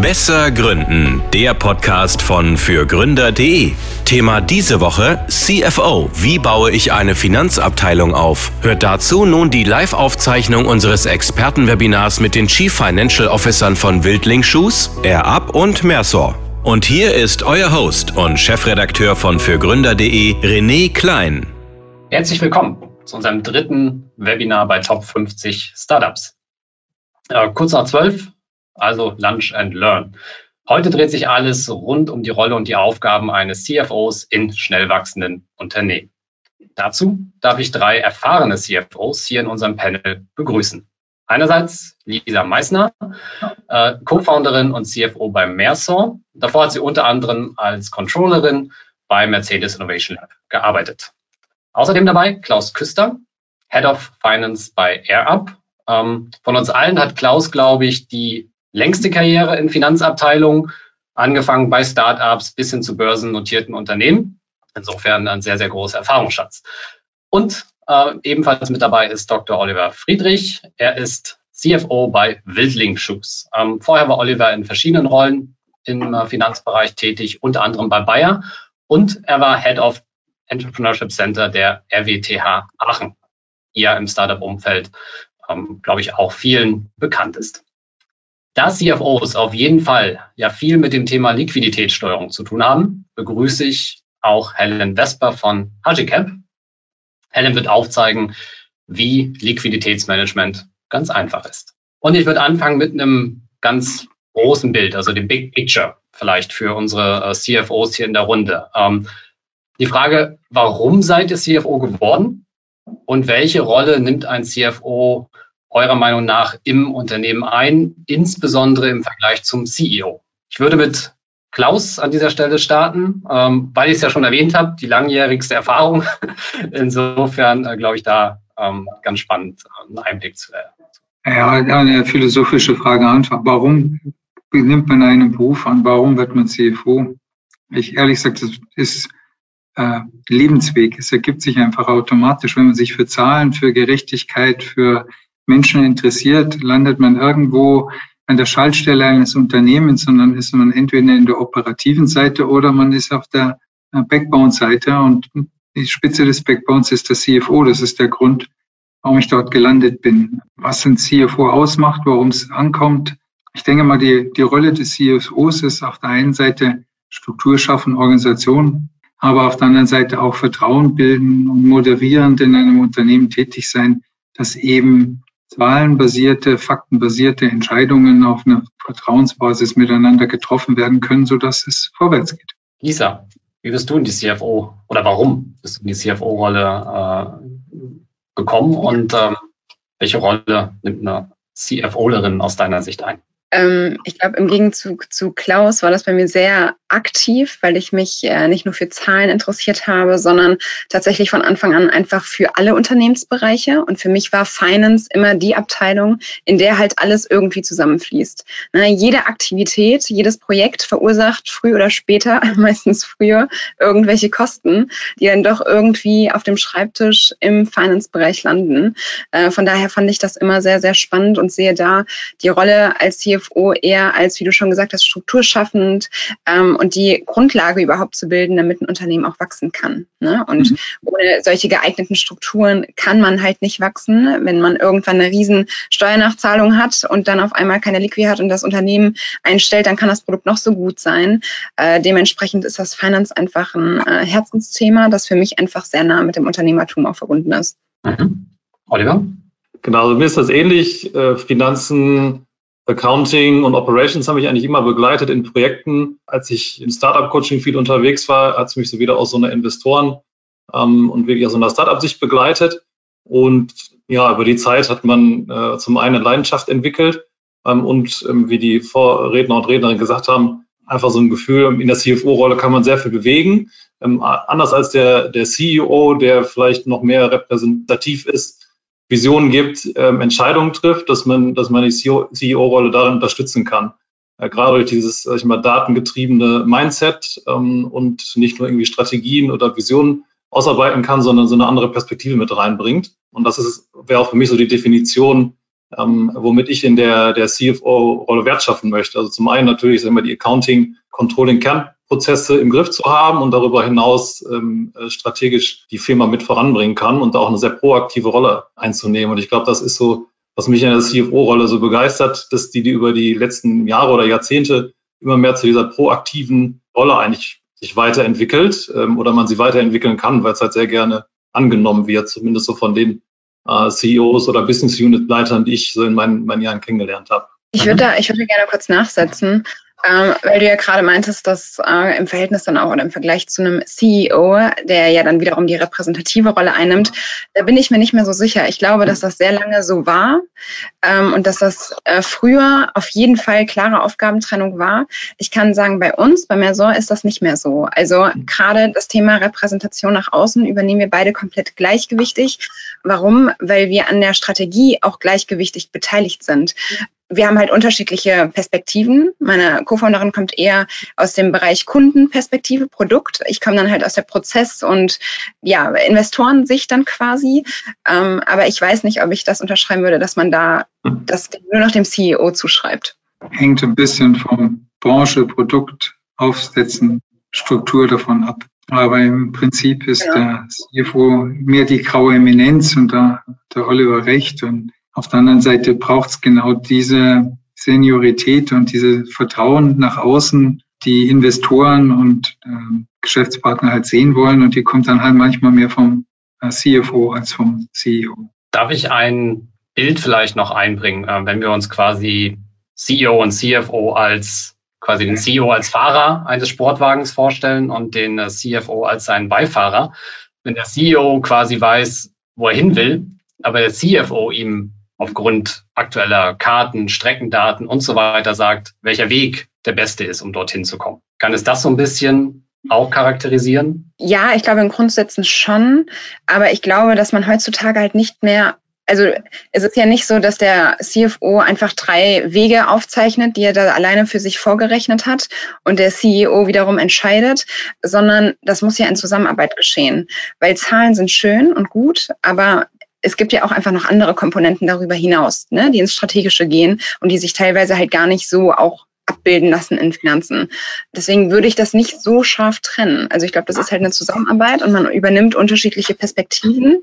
Besser Gründen, der Podcast von fürgründer.de. Thema diese Woche CFO. Wie baue ich eine Finanzabteilung auf? Hört dazu nun die Live-Aufzeichnung unseres Expertenwebinars mit den Chief Financial Officern von Wildling Shoes, AirUp und Mersor. Und hier ist euer Host und Chefredakteur von fürgründer.de, René Klein. Herzlich willkommen zu unserem dritten Webinar bei Top 50 Startups. Äh, kurz nach zwölf also Lunch and Learn. Heute dreht sich alles rund um die Rolle und die Aufgaben eines CFOs in schnell wachsenden Unternehmen. Dazu darf ich drei erfahrene CFOs hier in unserem Panel begrüßen. Einerseits Lisa Meissner, äh, Co-Founderin und CFO bei Merson. Davor hat sie unter anderem als Controllerin bei Mercedes Innovation Lab gearbeitet. Außerdem dabei Klaus Küster, Head of Finance bei AirUp. Ähm, von uns allen hat Klaus, glaube ich, die längste Karriere in Finanzabteilungen, angefangen bei Startups bis hin zu börsennotierten Unternehmen. Insofern ein sehr, sehr großer Erfahrungsschatz. Und äh, ebenfalls mit dabei ist Dr. Oliver Friedrich. Er ist CFO bei Wildling Shoes. Ähm, vorher war Oliver in verschiedenen Rollen im äh, Finanzbereich tätig, unter anderem bei Bayer. Und er war Head of Entrepreneurship Center der RWTH Aachen, hier im Startup-Umfeld, ähm, glaube ich, auch vielen bekannt ist. Da CFOs auf jeden Fall ja viel mit dem Thema Liquiditätssteuerung zu tun haben, begrüße ich auch Helen Vesper von Hagicap. Helen wird aufzeigen, wie Liquiditätsmanagement ganz einfach ist. Und ich würde anfangen mit einem ganz großen Bild, also dem Big Picture vielleicht für unsere äh, CFOs hier in der Runde. Ähm, die Frage, warum seid ihr CFO geworden und welche Rolle nimmt ein CFO eurer Meinung nach im Unternehmen ein, insbesondere im Vergleich zum CEO? Ich würde mit Klaus an dieser Stelle starten, ähm, weil ich es ja schon erwähnt habe, die langjährigste Erfahrung. Insofern äh, glaube ich da ähm, ganz spannend, äh, einen Einblick zu erhalten. Ja, eine philosophische Frage einfach. Warum nimmt man einen Beruf an? Warum wird man CFO? Ich ehrlich gesagt, das ist äh, Lebensweg. Es ergibt sich einfach automatisch, wenn man sich für Zahlen, für Gerechtigkeit, für Menschen interessiert, landet man irgendwo an der Schaltstelle eines Unternehmens, sondern ist man entweder in der operativen Seite oder man ist auf der äh, Backbone-Seite und die Spitze des Backbones ist der CFO. Das ist der Grund, warum ich dort gelandet bin. Was ein CFO ausmacht, worum es ankommt. Ich denke mal, die, die Rolle des CFOs ist auf der einen Seite Struktur schaffen, Organisation, aber auf der anderen Seite auch Vertrauen bilden und moderierend in einem Unternehmen tätig sein, das eben zahlenbasierte, faktenbasierte Entscheidungen auf einer Vertrauensbasis miteinander getroffen werden können, sodass es vorwärts geht. Lisa, wie bist du in die CFO oder warum bist du in die CFO-Rolle äh, gekommen und ähm, welche Rolle nimmt eine CFO-Lerin aus deiner Sicht ein? Ähm, ich glaube, im Gegenzug zu Klaus war das bei mir sehr aktiv, weil ich mich äh, nicht nur für Zahlen interessiert habe, sondern tatsächlich von Anfang an einfach für alle Unternehmensbereiche. Und für mich war Finance immer die Abteilung, in der halt alles irgendwie zusammenfließt. Ne, jede Aktivität, jedes Projekt verursacht früh oder später, meistens früher, irgendwelche Kosten, die dann doch irgendwie auf dem Schreibtisch im Finance-Bereich landen. Äh, von daher fand ich das immer sehr, sehr spannend und sehe da die Rolle als CFO eher als, wie du schon gesagt hast, strukturschaffend ähm, und die Grundlage überhaupt zu bilden, damit ein Unternehmen auch wachsen kann. Ne? Und mhm. ohne solche geeigneten Strukturen kann man halt nicht wachsen. Wenn man irgendwann eine riesen Steuernachzahlung hat und dann auf einmal keine Liquid hat und das Unternehmen einstellt, dann kann das Produkt noch so gut sein. Äh, dementsprechend ist das Finance einfach ein äh, Herzensthema, das für mich einfach sehr nah mit dem Unternehmertum auch verbunden ist. Mhm. Oliver? Genau, also mir ist das ähnlich. Äh, Finanzen Accounting und Operations haben mich eigentlich immer begleitet in Projekten. Als ich im Startup-Coaching viel unterwegs war, hat es mich so wieder aus so einer Investoren ähm, und wirklich aus einer Startup-Sicht begleitet. Und ja, über die Zeit hat man äh, zum einen Leidenschaft entwickelt ähm, und ähm, wie die Vorredner und Rednerinnen gesagt haben, einfach so ein Gefühl, in der CFO-Rolle kann man sehr viel bewegen. Ähm, anders als der, der CEO, der vielleicht noch mehr repräsentativ ist, Visionen gibt, ähm, Entscheidungen trifft, dass man, dass man die CEO-Rolle darin unterstützen kann. Äh, gerade durch dieses, sag ich mal, datengetriebene Mindset ähm, und nicht nur irgendwie Strategien oder Visionen ausarbeiten kann, sondern so eine andere Perspektive mit reinbringt. Und das ist, wäre auch für mich so die Definition ähm, womit ich in der, der CFO-Rolle Wert schaffen möchte. Also zum einen natürlich sagen wir, die Accounting, Controlling, Kernprozesse im Griff zu haben und darüber hinaus ähm, äh, strategisch die Firma mit voranbringen kann und auch eine sehr proaktive Rolle einzunehmen. Und ich glaube, das ist so, was mich in der CFO-Rolle so begeistert, dass die, die über die letzten Jahre oder Jahrzehnte immer mehr zu dieser proaktiven Rolle eigentlich sich weiterentwickelt ähm, oder man sie weiterentwickeln kann, weil es halt sehr gerne angenommen wird, zumindest so von den äh, CEOs oder Business Unit Leitern, die ich so in meinen, meinen Jahren kennengelernt habe. Ich würde da, ich würde gerne kurz nachsetzen. Ähm, weil du ja gerade meintest, dass äh, im Verhältnis dann auch oder im Vergleich zu einem CEO, der ja dann wiederum die repräsentative Rolle einnimmt, da bin ich mir nicht mehr so sicher. Ich glaube, dass das sehr lange so war ähm, und dass das äh, früher auf jeden Fall klare Aufgabentrennung war. Ich kann sagen, bei uns, bei Mersor ist das nicht mehr so. Also gerade das Thema Repräsentation nach außen übernehmen wir beide komplett gleichgewichtig. Warum? Weil wir an der Strategie auch gleichgewichtig beteiligt sind wir haben halt unterschiedliche Perspektiven. Meine Co-Founderin kommt eher aus dem Bereich Kundenperspektive, Produkt. Ich komme dann halt aus der Prozess- und ja, Investorensicht dann quasi. Ähm, aber ich weiß nicht, ob ich das unterschreiben würde, dass man da das nur noch dem CEO zuschreibt. Hängt ein bisschen vom Branche, Produkt, Aufsetzen, Struktur davon ab. Aber im Prinzip ist ja. der CFO mehr die graue Eminenz und da der Oliver recht und auf der anderen Seite braucht es genau diese Seniorität und diese Vertrauen nach außen, die Investoren und äh, Geschäftspartner halt sehen wollen. Und die kommt dann halt manchmal mehr vom äh, CFO als vom CEO. Darf ich ein Bild vielleicht noch einbringen, äh, wenn wir uns quasi CEO und CFO als quasi den CEO als Fahrer eines Sportwagens vorstellen und den äh, CFO als seinen Beifahrer. Wenn der CEO quasi weiß, wo er hin will, aber der CFO ihm aufgrund aktueller Karten, Streckendaten und so weiter sagt, welcher Weg der beste ist, um dorthin zu kommen. Kann es das so ein bisschen auch charakterisieren? Ja, ich glaube in Grundsätzen schon. Aber ich glaube, dass man heutzutage halt nicht mehr also es ist ja nicht so, dass der CFO einfach drei Wege aufzeichnet, die er da alleine für sich vorgerechnet hat und der CEO wiederum entscheidet, sondern das muss ja in Zusammenarbeit geschehen. Weil Zahlen sind schön und gut, aber es gibt ja auch einfach noch andere Komponenten darüber hinaus, ne, die ins Strategische gehen und die sich teilweise halt gar nicht so auch abbilden lassen in Finanzen. Deswegen würde ich das nicht so scharf trennen. Also ich glaube, das ist halt eine Zusammenarbeit und man übernimmt unterschiedliche Perspektiven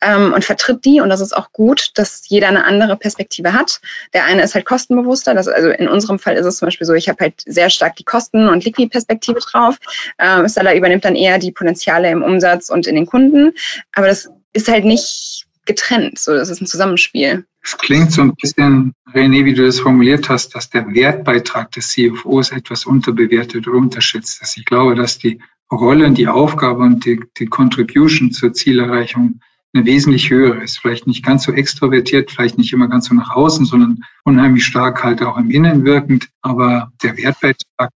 ähm, und vertritt die. Und das ist auch gut, dass jeder eine andere Perspektive hat. Der eine ist halt kostenbewusster. Das, also in unserem Fall ist es zum Beispiel so, ich habe halt sehr stark die Kosten- und Liquid-Perspektive drauf. Ähm, Stella übernimmt dann eher die Potenziale im Umsatz und in den Kunden. Aber das ist halt nicht getrennt. So, das ist ein Zusammenspiel. Es klingt so ein bisschen, René, wie du das formuliert hast, dass der Wertbeitrag des CFOs etwas unterbewertet oder unterschätzt ist. Ich glaube, dass die Rolle und die Aufgabe und die, die Contribution zur Zielerreichung eine wesentlich höhere ist. Vielleicht nicht ganz so extrovertiert, vielleicht nicht immer ganz so nach außen, sondern unheimlich stark halt auch im Innen wirkend. Aber der Wertbeitrag,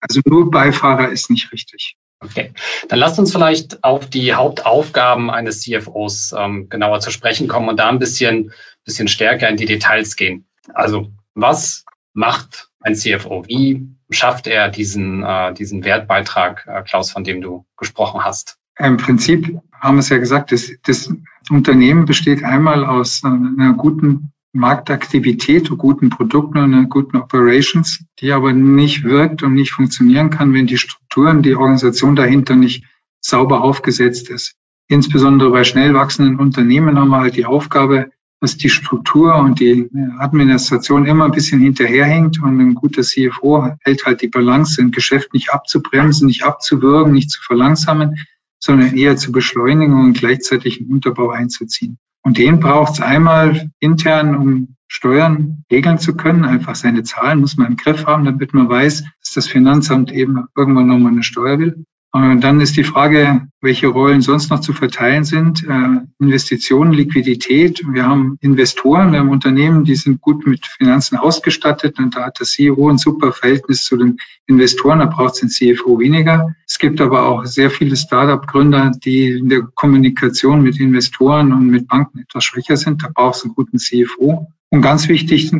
also nur Beifahrer ist nicht richtig. Okay, dann lasst uns vielleicht auf die Hauptaufgaben eines CFOs ähm, genauer zu sprechen kommen und da ein bisschen, bisschen stärker in die Details gehen. Also was macht ein CFO? Wie schafft er diesen, äh, diesen Wertbeitrag, äh, Klaus, von dem du gesprochen hast? Im Prinzip haben wir es ja gesagt, das, das Unternehmen besteht einmal aus einer guten Marktaktivität, guten Produkten und guten Operations, die aber nicht wirkt und nicht funktionieren kann, wenn die Strukturen, die Organisation dahinter nicht sauber aufgesetzt ist. Insbesondere bei schnell wachsenden Unternehmen haben wir halt die Aufgabe, dass die Struktur und die Administration immer ein bisschen hinterherhängt und ein guter CFO hält halt die Balance im Geschäft nicht abzubremsen, nicht abzuwürgen, nicht zu verlangsamen, sondern eher zu beschleunigen und gleichzeitig einen Unterbau einzuziehen. Und den braucht es einmal intern, um Steuern regeln zu können. Einfach seine Zahlen muss man im Griff haben, damit man weiß, dass das Finanzamt eben irgendwann nochmal eine Steuer will. Und dann ist die Frage, welche Rollen sonst noch zu verteilen sind. Äh, Investitionen, Liquidität. Wir haben Investoren, wir haben Unternehmen, die sind gut mit Finanzen ausgestattet und da hat der CEO ein super Verhältnis zu den Investoren, da braucht es den CFO weniger. Es gibt aber auch sehr viele Startup-Gründer, die in der Kommunikation mit Investoren und mit Banken etwas schwächer sind. Da braucht es einen guten CFO. Und ganz wichtig,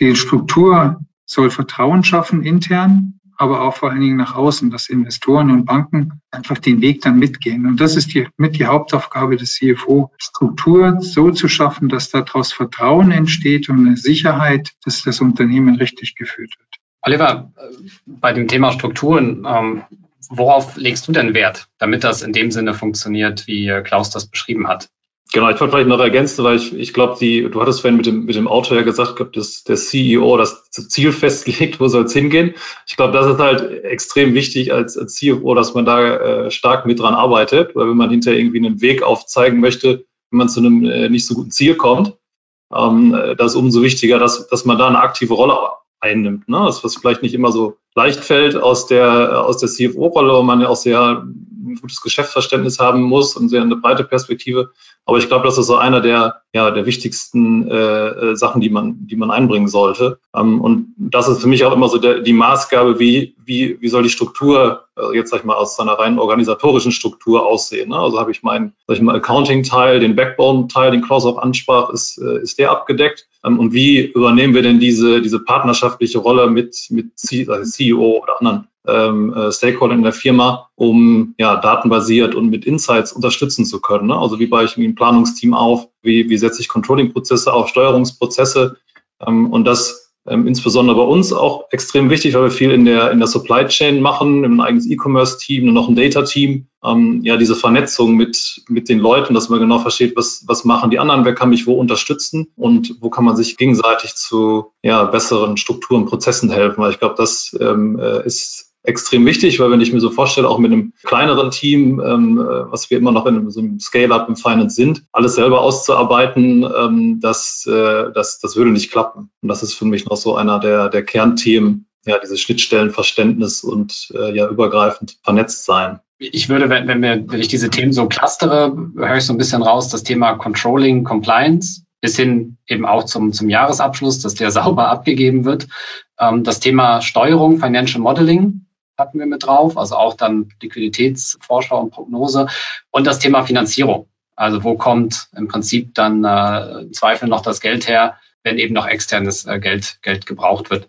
die Struktur soll Vertrauen schaffen intern aber auch vor allen Dingen nach außen, dass Investoren und Banken einfach den Weg dann mitgehen. Und das ist die, mit die Hauptaufgabe des CFO, Struktur so zu schaffen, dass daraus Vertrauen entsteht und eine Sicherheit, dass das Unternehmen richtig geführt wird. Oliver, bei dem Thema Strukturen, ähm, worauf legst du denn Wert, damit das in dem Sinne funktioniert, wie Klaus das beschrieben hat? Genau, ich wollte vielleicht noch ergänzen, weil ich, ich glaube, die, du hattest vorhin mit dem, mit dem Auto ja gesagt, dass der CEO das Ziel festlegt, wo soll es hingehen. Ich glaube, das ist halt extrem wichtig als, als CFO, dass man da äh, stark mit dran arbeitet, weil wenn man hinterher irgendwie einen Weg aufzeigen möchte, wenn man zu einem äh, nicht so guten Ziel kommt, ähm, das ist umso wichtiger, dass, dass man da eine aktive Rolle einnimmt. Ne? Das, was vielleicht nicht immer so leicht fällt aus der, aus der CFO-Rolle, wo man ja auch sehr ein gutes Geschäftsverständnis haben muss und sehr eine breite Perspektive. Aber ich glaube, das ist so einer der, ja, der wichtigsten äh, äh, Sachen, die man, die man einbringen sollte. Ähm, und das ist für mich auch immer so der, die Maßgabe, wie, wie, wie soll die Struktur, also jetzt sag ich mal, aus seiner rein organisatorischen Struktur aussehen. Ne? Also habe ich meinen, sag ich mal, Accounting-Teil, den Backbone-Teil, den Klaus auch ansprach, ist, äh, ist der abgedeckt. Ähm, und wie übernehmen wir denn diese, diese partnerschaftliche Rolle mit, mit CEO oder anderen ähm, äh, Stakeholder in der Firma, um ja datenbasiert und mit Insights unterstützen zu können. Ne? Also wie baue ich ein Planungsteam auf, wie, wie setze ich Controlling-Prozesse auf, Steuerungsprozesse ähm, und das ähm, insbesondere bei uns auch extrem wichtig, weil wir viel in der, in der Supply Chain machen, ein eigenes E-Commerce-Team und noch ein Data-Team. Ähm, ja, diese Vernetzung mit, mit den Leuten, dass man genau versteht, was, was machen die anderen, wer kann mich wo unterstützen und wo kann man sich gegenseitig zu ja, besseren Strukturen, Prozessen helfen. Weil ich glaube, das ähm, äh, ist extrem wichtig, weil wenn ich mir so vorstelle, auch mit einem kleineren Team, ähm, äh, was wir immer noch in so einem Scale-up im Finance sind, alles selber auszuarbeiten, ähm, das, äh, das, das würde nicht klappen. Und das ist für mich noch so einer der, der Kernthemen, ja, dieses Schnittstellenverständnis und äh, ja übergreifend vernetzt sein. Ich würde, wenn, wenn, wir, wenn ich diese Themen so clustere, höre ich so ein bisschen raus, das Thema Controlling, Compliance, bis hin eben auch zum, zum Jahresabschluss, dass der sauber abgegeben wird. Ähm, das Thema Steuerung, Financial Modeling, hatten wir mit drauf, also auch dann Liquiditätsvorschau und Prognose und das Thema Finanzierung. Also wo kommt im Prinzip dann äh, im Zweifel noch das Geld her, wenn eben noch externes äh, Geld, Geld gebraucht wird.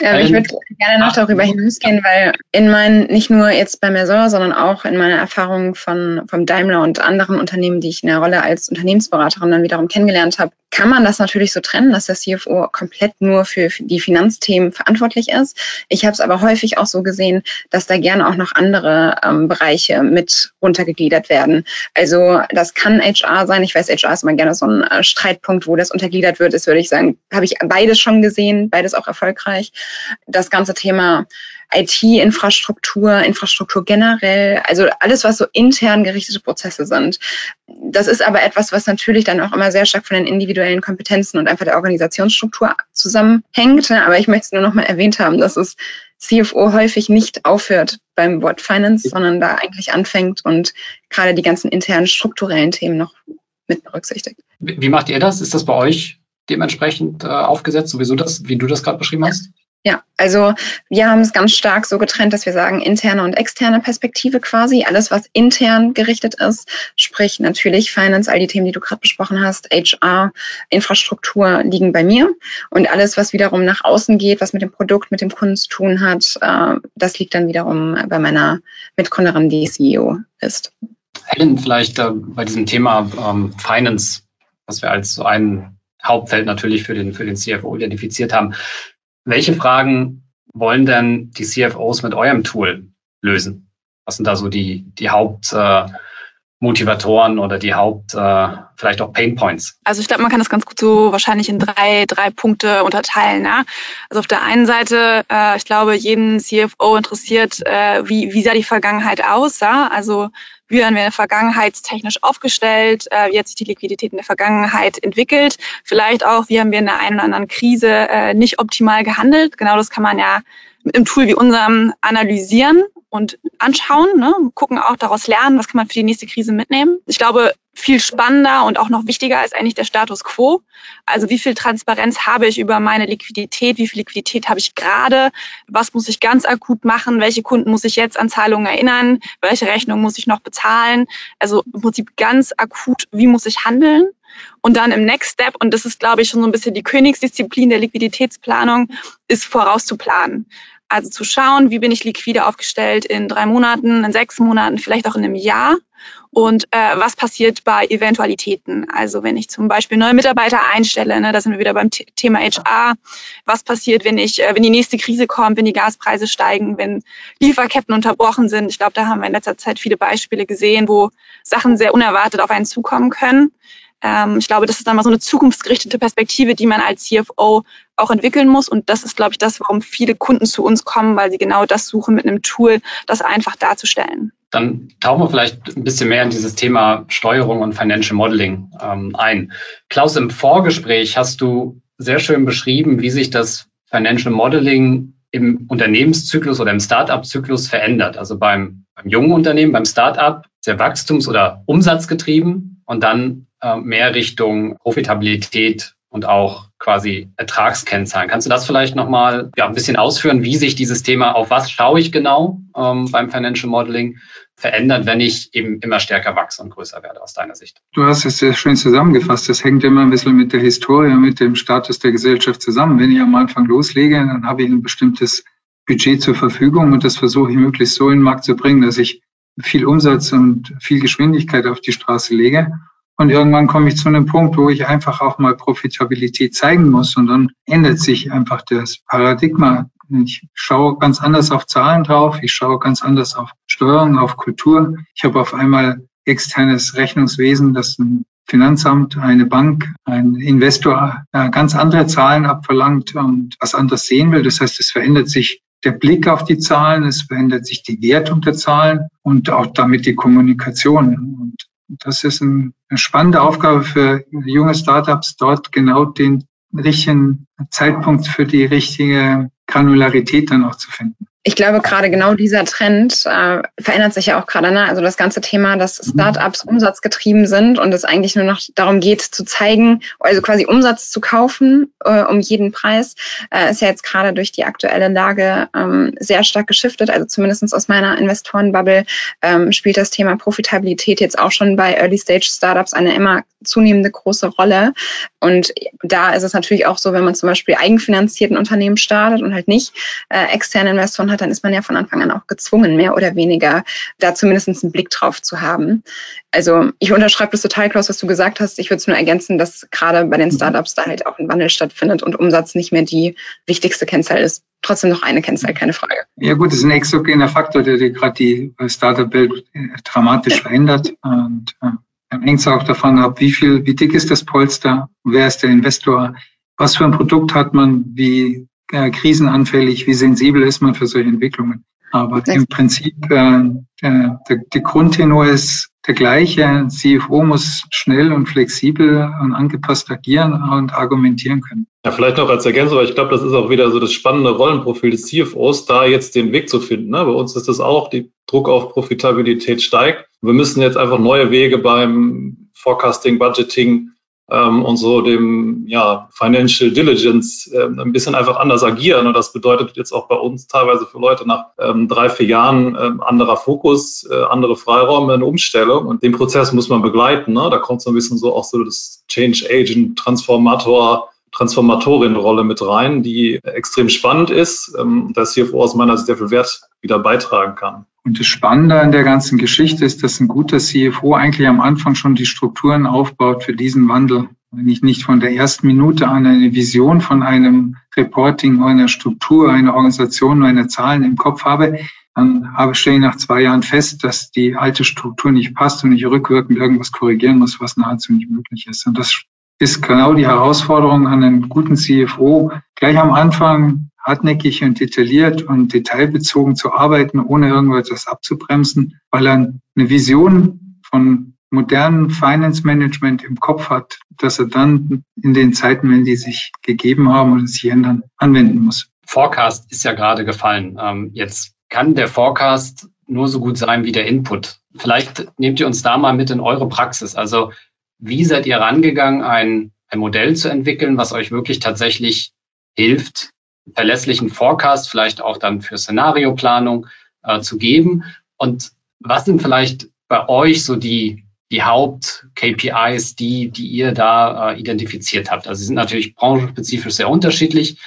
Ja, ich würde gerne noch darüber hinausgehen, weil in meinen, nicht nur jetzt bei Mersor, sondern auch in meiner Erfahrung von, vom Daimler und anderen Unternehmen, die ich in der Rolle als Unternehmensberaterin dann wiederum kennengelernt habe, kann man das natürlich so trennen, dass der CFO komplett nur für die Finanzthemen verantwortlich ist. Ich habe es aber häufig auch so gesehen, dass da gerne auch noch andere ähm, Bereiche mit runtergegliedert werden. Also das kann HR sein. Ich weiß, HR ist immer gerne so ein äh, Streitpunkt, wo das untergliedert wird. Das würde ich sagen, habe ich beides schon gesehen, beides auch erfolgreich. Das ganze Thema IT-Infrastruktur, Infrastruktur generell, also alles, was so intern gerichtete Prozesse sind. Das ist aber etwas, was natürlich dann auch immer sehr stark von den individuellen Kompetenzen und einfach der Organisationsstruktur zusammenhängt. Aber ich möchte es nur noch mal erwähnt haben, dass es CFO häufig nicht aufhört beim Wort Finance, sondern da eigentlich anfängt und gerade die ganzen internen strukturellen Themen noch mit berücksichtigt. Wie macht ihr das? Ist das bei euch dementsprechend äh, aufgesetzt, sowieso das, wie du das gerade beschrieben hast? Ja, also wir haben es ganz stark so getrennt, dass wir sagen, interne und externe Perspektive quasi. Alles, was intern gerichtet ist, sprich natürlich Finance, all die Themen, die du gerade besprochen hast, HR, Infrastruktur liegen bei mir. Und alles, was wiederum nach außen geht, was mit dem Produkt, mit dem Kunden zu tun hat, äh, das liegt dann wiederum bei meiner Mitgründerin, die CEO ist. Helen, vielleicht äh, bei diesem Thema ähm, Finance, was wir als so ein Hauptfeld natürlich für den, für den CFO identifiziert haben. Welche Fragen wollen denn die CFOs mit eurem Tool lösen? Was sind da so die, die Hauptmotivatoren äh, oder die Haupt, äh, vielleicht auch Pain Points? Also ich glaube, man kann das ganz gut so wahrscheinlich in drei, drei Punkte unterteilen. Ja? Also auf der einen Seite, äh, ich glaube, jeden CFO interessiert, äh, wie, wie sah die Vergangenheit aus? Ja? Also wie waren wir in der Vergangenheit technisch aufgestellt, äh, wie hat sich die Liquidität in der Vergangenheit entwickelt, vielleicht auch, wie haben wir in der einen oder anderen Krise äh, nicht optimal gehandelt. Genau das kann man ja einem Tool wie unserem analysieren und anschauen, ne? gucken auch daraus lernen, was kann man für die nächste Krise mitnehmen. Ich glaube, viel spannender und auch noch wichtiger ist eigentlich der Status quo. Also wie viel Transparenz habe ich über meine Liquidität? Wie viel Liquidität habe ich gerade? Was muss ich ganz akut machen? Welche Kunden muss ich jetzt an Zahlungen erinnern? Welche Rechnung muss ich noch bezahlen? Also im Prinzip ganz akut, wie muss ich handeln? Und dann im Next Step, und das ist, glaube ich, schon so ein bisschen die Königsdisziplin der Liquiditätsplanung, ist vorauszuplanen. Also zu schauen, wie bin ich liquide aufgestellt in drei Monaten, in sechs Monaten, vielleicht auch in einem Jahr und äh, was passiert bei Eventualitäten. Also wenn ich zum Beispiel neue Mitarbeiter einstelle, ne, da sind wir wieder beim Thema HR. Was passiert, wenn ich, äh, wenn die nächste Krise kommt, wenn die Gaspreise steigen, wenn Lieferketten unterbrochen sind? Ich glaube, da haben wir in letzter Zeit viele Beispiele gesehen, wo Sachen sehr unerwartet auf einen zukommen können. Ähm, ich glaube, das ist dann mal so eine zukunftsgerichtete Perspektive, die man als CFO auch entwickeln muss. Und das ist, glaube ich, das, warum viele Kunden zu uns kommen, weil sie genau das suchen mit einem Tool, das einfach darzustellen. Dann tauchen wir vielleicht ein bisschen mehr in dieses Thema Steuerung und Financial Modeling ähm, ein. Klaus, im Vorgespräch hast du sehr schön beschrieben, wie sich das Financial Modeling im Unternehmenszyklus oder im Startup-Zyklus verändert. Also beim, beim jungen Unternehmen, beim Startup sehr wachstums- oder umsatzgetrieben und dann mehr Richtung Profitabilität und auch quasi Ertragskennzahlen. Kannst du das vielleicht nochmal ja, ein bisschen ausführen, wie sich dieses Thema, auf was schaue ich genau ähm, beim Financial Modeling, verändert, wenn ich eben immer stärker wachse und größer werde aus deiner Sicht? Du hast es sehr schön zusammengefasst. Das hängt immer ein bisschen mit der Historie, mit dem Status der Gesellschaft zusammen. Wenn ich am Anfang loslege, dann habe ich ein bestimmtes Budget zur Verfügung und das versuche ich möglichst so in den Markt zu bringen, dass ich viel Umsatz und viel Geschwindigkeit auf die Straße lege. Und irgendwann komme ich zu einem Punkt, wo ich einfach auch mal Profitabilität zeigen muss. Und dann ändert sich einfach das Paradigma. Ich schaue ganz anders auf Zahlen drauf. Ich schaue ganz anders auf Steuerung, auf Kultur. Ich habe auf einmal externes Rechnungswesen, das ein Finanzamt, eine Bank, ein Investor äh, ganz andere Zahlen abverlangt und was anderes sehen will. Das heißt, es verändert sich der Blick auf die Zahlen, es verändert sich die Wertung der Zahlen und auch damit die Kommunikation. Das ist eine spannende Aufgabe für junge Startups, dort genau den richtigen Zeitpunkt für die richtige Granularität dann auch zu finden ich glaube, gerade genau dieser Trend äh, verändert sich ja auch gerade. Ne? Also das ganze Thema, dass mhm. Startups umsatzgetrieben sind und es eigentlich nur noch darum geht, zu zeigen, also quasi Umsatz zu kaufen äh, um jeden Preis, äh, ist ja jetzt gerade durch die aktuelle Lage ähm, sehr stark geschiftet. Also zumindest aus meiner Investorenbubble ähm, spielt das Thema Profitabilität jetzt auch schon bei Early-Stage-Startups eine immer zunehmende große Rolle. Und da ist es natürlich auch so, wenn man zum Beispiel eigenfinanzierten Unternehmen startet und halt nicht äh, externe Investoren hat, dann ist man ja von Anfang an auch gezwungen, mehr oder weniger da zumindest einen Blick drauf zu haben. Also ich unterschreibe das total, Klaus, was du gesagt hast. Ich würde es nur ergänzen, dass gerade bei den Startups da halt auch ein Wandel stattfindet und Umsatz nicht mehr die wichtigste Kennzahl ist. Trotzdem noch eine Kennzahl, keine Frage. Ja gut, das ist ein exogener Faktor, der, der gerade die Startup-Welt dramatisch verändert. Und äh, dann hängt es auch davon ab, wie viel, wie dick ist das Polster, wer ist der Investor, was für ein Produkt hat man, wie äh, krisenanfällig, wie sensibel ist man für solche Entwicklungen. Aber im Prinzip, äh, der, der, der Grundtenor ist der gleiche. CFO muss schnell und flexibel und angepasst agieren und argumentieren können. Ja, vielleicht noch als Ergänzung, aber ich glaube, das ist auch wieder so das spannende Rollenprofil des CFOs, da jetzt den Weg zu finden. Ne? Bei uns ist das auch, die Druck auf Profitabilität steigt. Wir müssen jetzt einfach neue Wege beim Forecasting, Budgeting ähm, und so dem ja, Financial Diligence äh, ein bisschen einfach anders agieren. Und das bedeutet jetzt auch bei uns teilweise für Leute nach ähm, drei, vier Jahren äh, anderer Fokus, äh, andere Freiräume, eine Umstellung. Und den Prozess muss man begleiten. Ne? Da kommt so ein bisschen so auch so das Change Agent, Transformator, Transformatorin-Rolle mit rein, die extrem spannend ist, ähm, dass CFO aus meiner Sicht sehr viel Wert wieder beitragen kann. Und das Spannende an der ganzen Geschichte ist, dass ein guter CFO eigentlich am Anfang schon die Strukturen aufbaut für diesen Wandel. Wenn ich nicht von der ersten Minute an eine Vision von einem Reporting, einer Struktur, einer Organisation, einer Zahlen im Kopf habe, dann habe, stelle ich nach zwei Jahren fest, dass die alte Struktur nicht passt und ich rückwirkend irgendwas korrigieren muss, was nahezu nicht möglich ist. Und das ist genau die Herausforderung an einen guten CFO, gleich am Anfang hartnäckig und detailliert und detailbezogen zu arbeiten, ohne irgendwas abzubremsen, weil er eine Vision von modernen Finance Management im Kopf hat, dass er dann in den Zeiten, wenn die sich gegeben haben oder sich ändern, anwenden muss. Forecast ist ja gerade gefallen. Ähm, jetzt kann der Forecast nur so gut sein wie der Input. Vielleicht nehmt ihr uns da mal mit in eure Praxis. Also wie seid ihr rangegangen, ein, ein Modell zu entwickeln, was euch wirklich tatsächlich hilft, verlässlichen Forecast vielleicht auch dann für Szenarioplanung äh, zu geben? Und was sind vielleicht bei euch so die, die Haupt-KPIs, die, die ihr da äh, identifiziert habt? Also sie sind natürlich branchenspezifisch sehr unterschiedlich,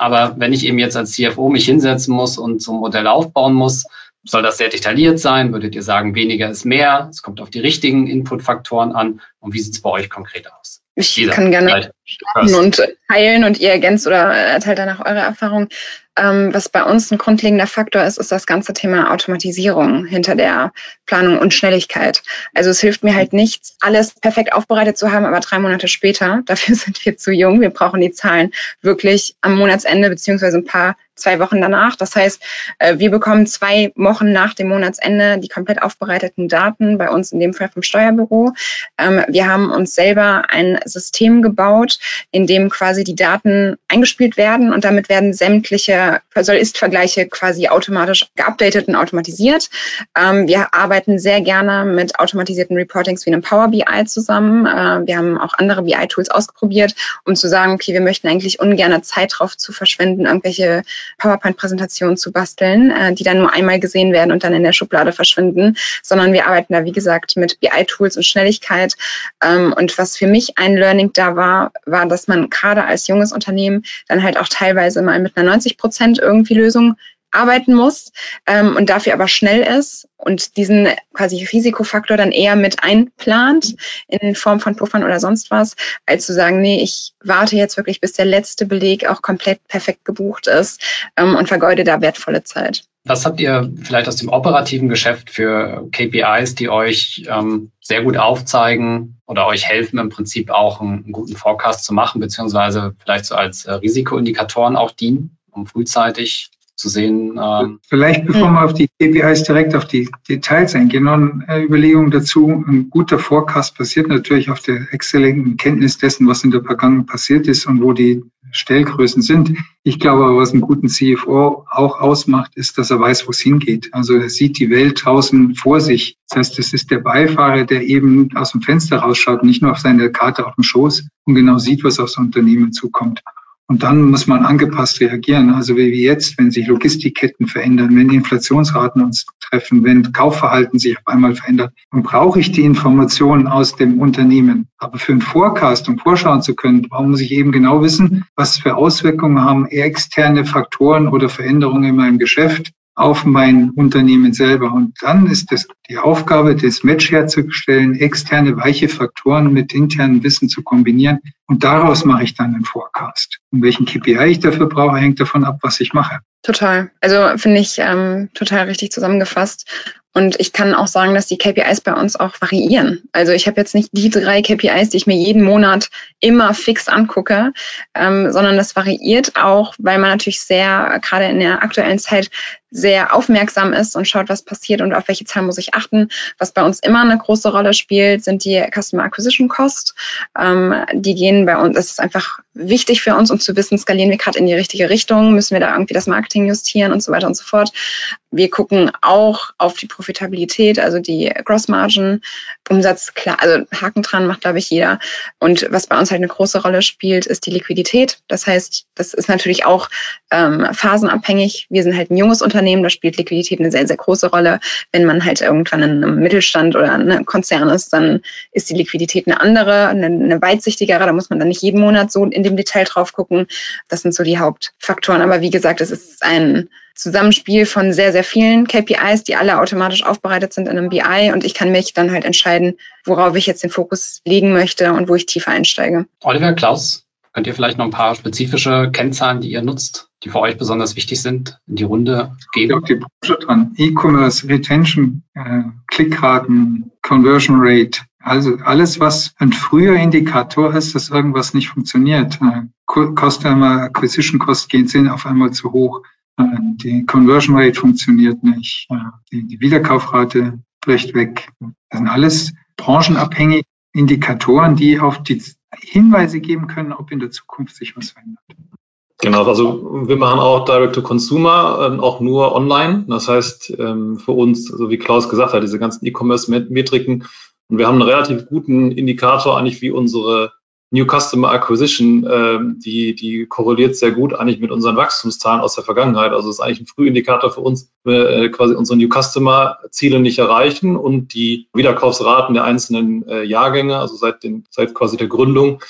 Aber wenn ich eben jetzt als CFO mich hinsetzen muss und so ein Modell aufbauen muss, soll das sehr detailliert sein? Würdet ihr sagen, weniger ist mehr? Es kommt auf die richtigen Inputfaktoren an. Und wie sieht es bei euch konkret aus? Ich Lisa, kann gerne und teilen und ihr ergänzt oder erteilt danach eure Erfahrung. Ähm, was bei uns ein grundlegender Faktor ist, ist das ganze Thema Automatisierung hinter der Planung und Schnelligkeit. Also es hilft mir halt nichts, alles perfekt aufbereitet zu haben, aber drei Monate später, dafür sind wir zu jung. Wir brauchen die Zahlen wirklich am Monatsende beziehungsweise ein paar zwei Wochen danach. Das heißt, äh, wir bekommen zwei Wochen nach dem Monatsende die komplett aufbereiteten Daten, bei uns in dem Fall vom Steuerbüro. Ähm, wir haben uns selber ein System gebaut, in dem quasi die Daten eingespielt werden und damit werden sämtliche Soll-Ist-Vergleiche quasi automatisch geupdatet und automatisiert. Ähm, wir arbeiten sehr gerne mit automatisierten Reportings wie einem Power BI zusammen. Äh, wir haben auch andere BI-Tools ausprobiert, um zu sagen, okay, wir möchten eigentlich ungern Zeit drauf zu verschwenden, irgendwelche PowerPoint-Präsentationen zu basteln, äh, die dann nur einmal gesehen werden und dann in der Schublade verschwinden, sondern wir arbeiten da, wie gesagt, mit BI-Tools und Schnelligkeit. Ähm, und was für mich ein Learning da war, war, dass man gerade als junges Unternehmen dann halt auch teilweise mal mit einer 90 Prozent irgendwie Lösung arbeiten muss ähm, und dafür aber schnell ist und diesen quasi Risikofaktor dann eher mit einplant in Form von Puffern oder sonst was, als zu sagen, nee, ich warte jetzt wirklich, bis der letzte Beleg auch komplett perfekt gebucht ist ähm, und vergeude da wertvolle Zeit. Was habt ihr vielleicht aus dem operativen Geschäft für KPIs, die euch ähm, sehr gut aufzeigen oder euch helfen, im Prinzip auch einen, einen guten Forecast zu machen, beziehungsweise vielleicht so als äh, Risikoindikatoren auch dienen, um frühzeitig zu sehen. Ähm, Vielleicht bevor hm. wir auf die KPIs direkt auf die Details eingehen, noch eine Überlegung dazu. Ein guter Forecast basiert natürlich auf der exzellenten Kenntnis dessen, was in der Vergangenheit passiert ist und wo die Stellgrößen sind. Ich glaube aber, was einen guten CFO auch ausmacht, ist, dass er weiß, wo es hingeht. Also er sieht die Welt draußen vor sich. Das heißt, es ist der Beifahrer, der eben aus dem Fenster rausschaut, nicht nur auf seine Karte auf dem Schoß und genau sieht, was aufs Unternehmen zukommt. Und dann muss man angepasst reagieren. Also wie jetzt, wenn sich Logistikketten verändern, wenn Inflationsraten uns treffen, wenn Kaufverhalten sich auf einmal verändert, dann brauche ich die Informationen aus dem Unternehmen. Aber für einen Forecast, um vorschauen zu können, muss ich eben genau wissen, was für Auswirkungen haben externe Faktoren oder Veränderungen in meinem Geschäft auf mein Unternehmen selber. Und dann ist es die Aufgabe, das Match herzustellen, externe weiche Faktoren mit internem Wissen zu kombinieren. Und daraus mache ich dann einen Forecast. Und welchen KPI ich dafür brauche, hängt davon ab, was ich mache. Total. Also finde ich ähm, total richtig zusammengefasst. Und ich kann auch sagen, dass die KPIs bei uns auch variieren. Also ich habe jetzt nicht die drei KPIs, die ich mir jeden Monat immer fix angucke, ähm, sondern das variiert auch, weil man natürlich sehr, gerade in der aktuellen Zeit, sehr aufmerksam ist und schaut, was passiert und auf welche Zahlen muss ich achten. Was bei uns immer eine große Rolle spielt, sind die Customer Acquisition Costs. Ähm, die gehen bei uns, das ist einfach wichtig für uns, um zu wissen, skalieren wir gerade in die richtige Richtung, müssen wir da irgendwie das Marketing justieren und so weiter und so fort. Wir gucken auch auf die Profitabilität, also die Gross Margin, Umsatz, klar, also Haken dran macht, glaube ich, jeder. Und was bei uns halt eine große Rolle spielt, ist die Liquidität. Das heißt, das ist natürlich auch ähm, phasenabhängig. Wir sind halt ein junges Unternehmen, da spielt Liquidität eine sehr, sehr große Rolle. Wenn man halt irgendwann in einem Mittelstand oder einem Konzern ist, dann ist die Liquidität eine andere, eine, eine weitsichtigere. Da muss man dann nicht jeden Monat so in dem Detail drauf gucken. Das sind so die Hauptfaktoren. Aber wie gesagt, es ist ein Zusammenspiel von sehr, sehr vielen KPIs, die alle automatisch aufbereitet sind in einem BI und ich kann mich dann halt entscheiden, worauf ich jetzt den Fokus legen möchte und wo ich tiefer einsteige. Oliver, Klaus, könnt ihr vielleicht noch ein paar spezifische Kennzahlen, die ihr nutzt, die für euch besonders wichtig sind, in die Runde geben? Ich die Branche dran. E-Commerce, Retention, äh, Klickraten, Conversion Rate, also alles, was ein früher Indikator ist, dass irgendwas nicht funktioniert. Äh, Customer Acquisition Cost gehen sind auf einmal zu hoch. Äh, die Conversion Rate funktioniert nicht. Äh, die, die Wiederkaufrate bricht weg. Das sind alles branchenabhängige Indikatoren, die auf die Hinweise geben können, ob in der Zukunft sich was verändert. Genau, also wir machen auch Direct-to-Consumer, ähm, auch nur online. Das heißt, ähm, für uns, so wie Klaus gesagt hat, diese ganzen E-Commerce-Metriken und wir haben einen relativ guten Indikator eigentlich, wie unsere New Customer Acquisition, äh, die, die korreliert sehr gut eigentlich mit unseren Wachstumszahlen aus der Vergangenheit. Also es ist eigentlich ein Frühindikator für uns, wir äh, quasi unsere New Customer Ziele nicht erreichen und die Wiederkaufsraten der einzelnen äh, Jahrgänge, also seit, den, seit quasi der Gründung,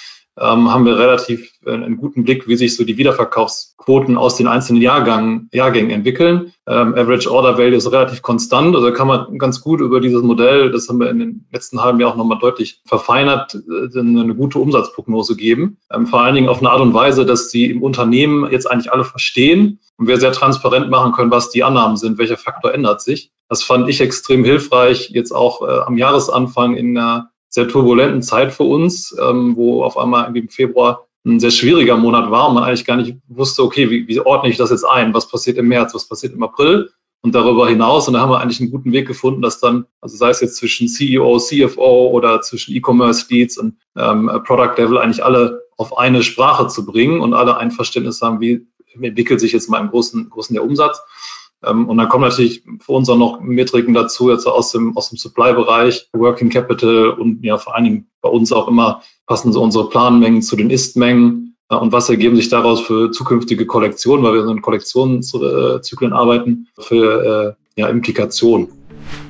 ähm, haben wir relativ äh, einen guten Blick, wie sich so die Wiederverkaufsquoten aus den einzelnen Jahrgang, Jahrgängen entwickeln. Ähm, Average Order Value ist relativ konstant, also kann man ganz gut über dieses Modell, das haben wir in den letzten halben Jahr auch nochmal deutlich verfeinert, äh, eine gute Umsatzprognose geben. Ähm, vor allen Dingen auf eine Art und Weise, dass die im Unternehmen jetzt eigentlich alle verstehen und wir sehr transparent machen können, was die Annahmen sind, welcher Faktor ändert sich. Das fand ich extrem hilfreich, jetzt auch äh, am Jahresanfang in einer sehr turbulenten Zeit für uns, ähm, wo auf einmal im Februar ein sehr schwieriger Monat war und man eigentlich gar nicht wusste, okay, wie, wie ordne ich das jetzt ein? Was passiert im März? Was passiert im April? Und darüber hinaus, und da haben wir eigentlich einen guten Weg gefunden, dass dann, also sei es jetzt zwischen CEO, CFO oder zwischen E-Commerce Leads und ähm, Product Level eigentlich alle auf eine Sprache zu bringen und alle ein Verständnis haben, wie entwickelt sich jetzt mal im großen, großen der Umsatz. Ähm, und dann kommen natürlich für uns auch noch Metriken dazu, jetzt aus dem, aus dem Supply-Bereich, Working Capital und ja vor allen Dingen bei uns auch immer passen so unsere Planmengen zu den Ist-Mengen äh, und was ergeben sich daraus für zukünftige Kollektionen, weil wir in Kollektionszyklen arbeiten, für äh, ja, Implikationen.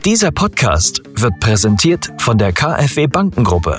Dieser Podcast wird präsentiert von der KfW Bankengruppe.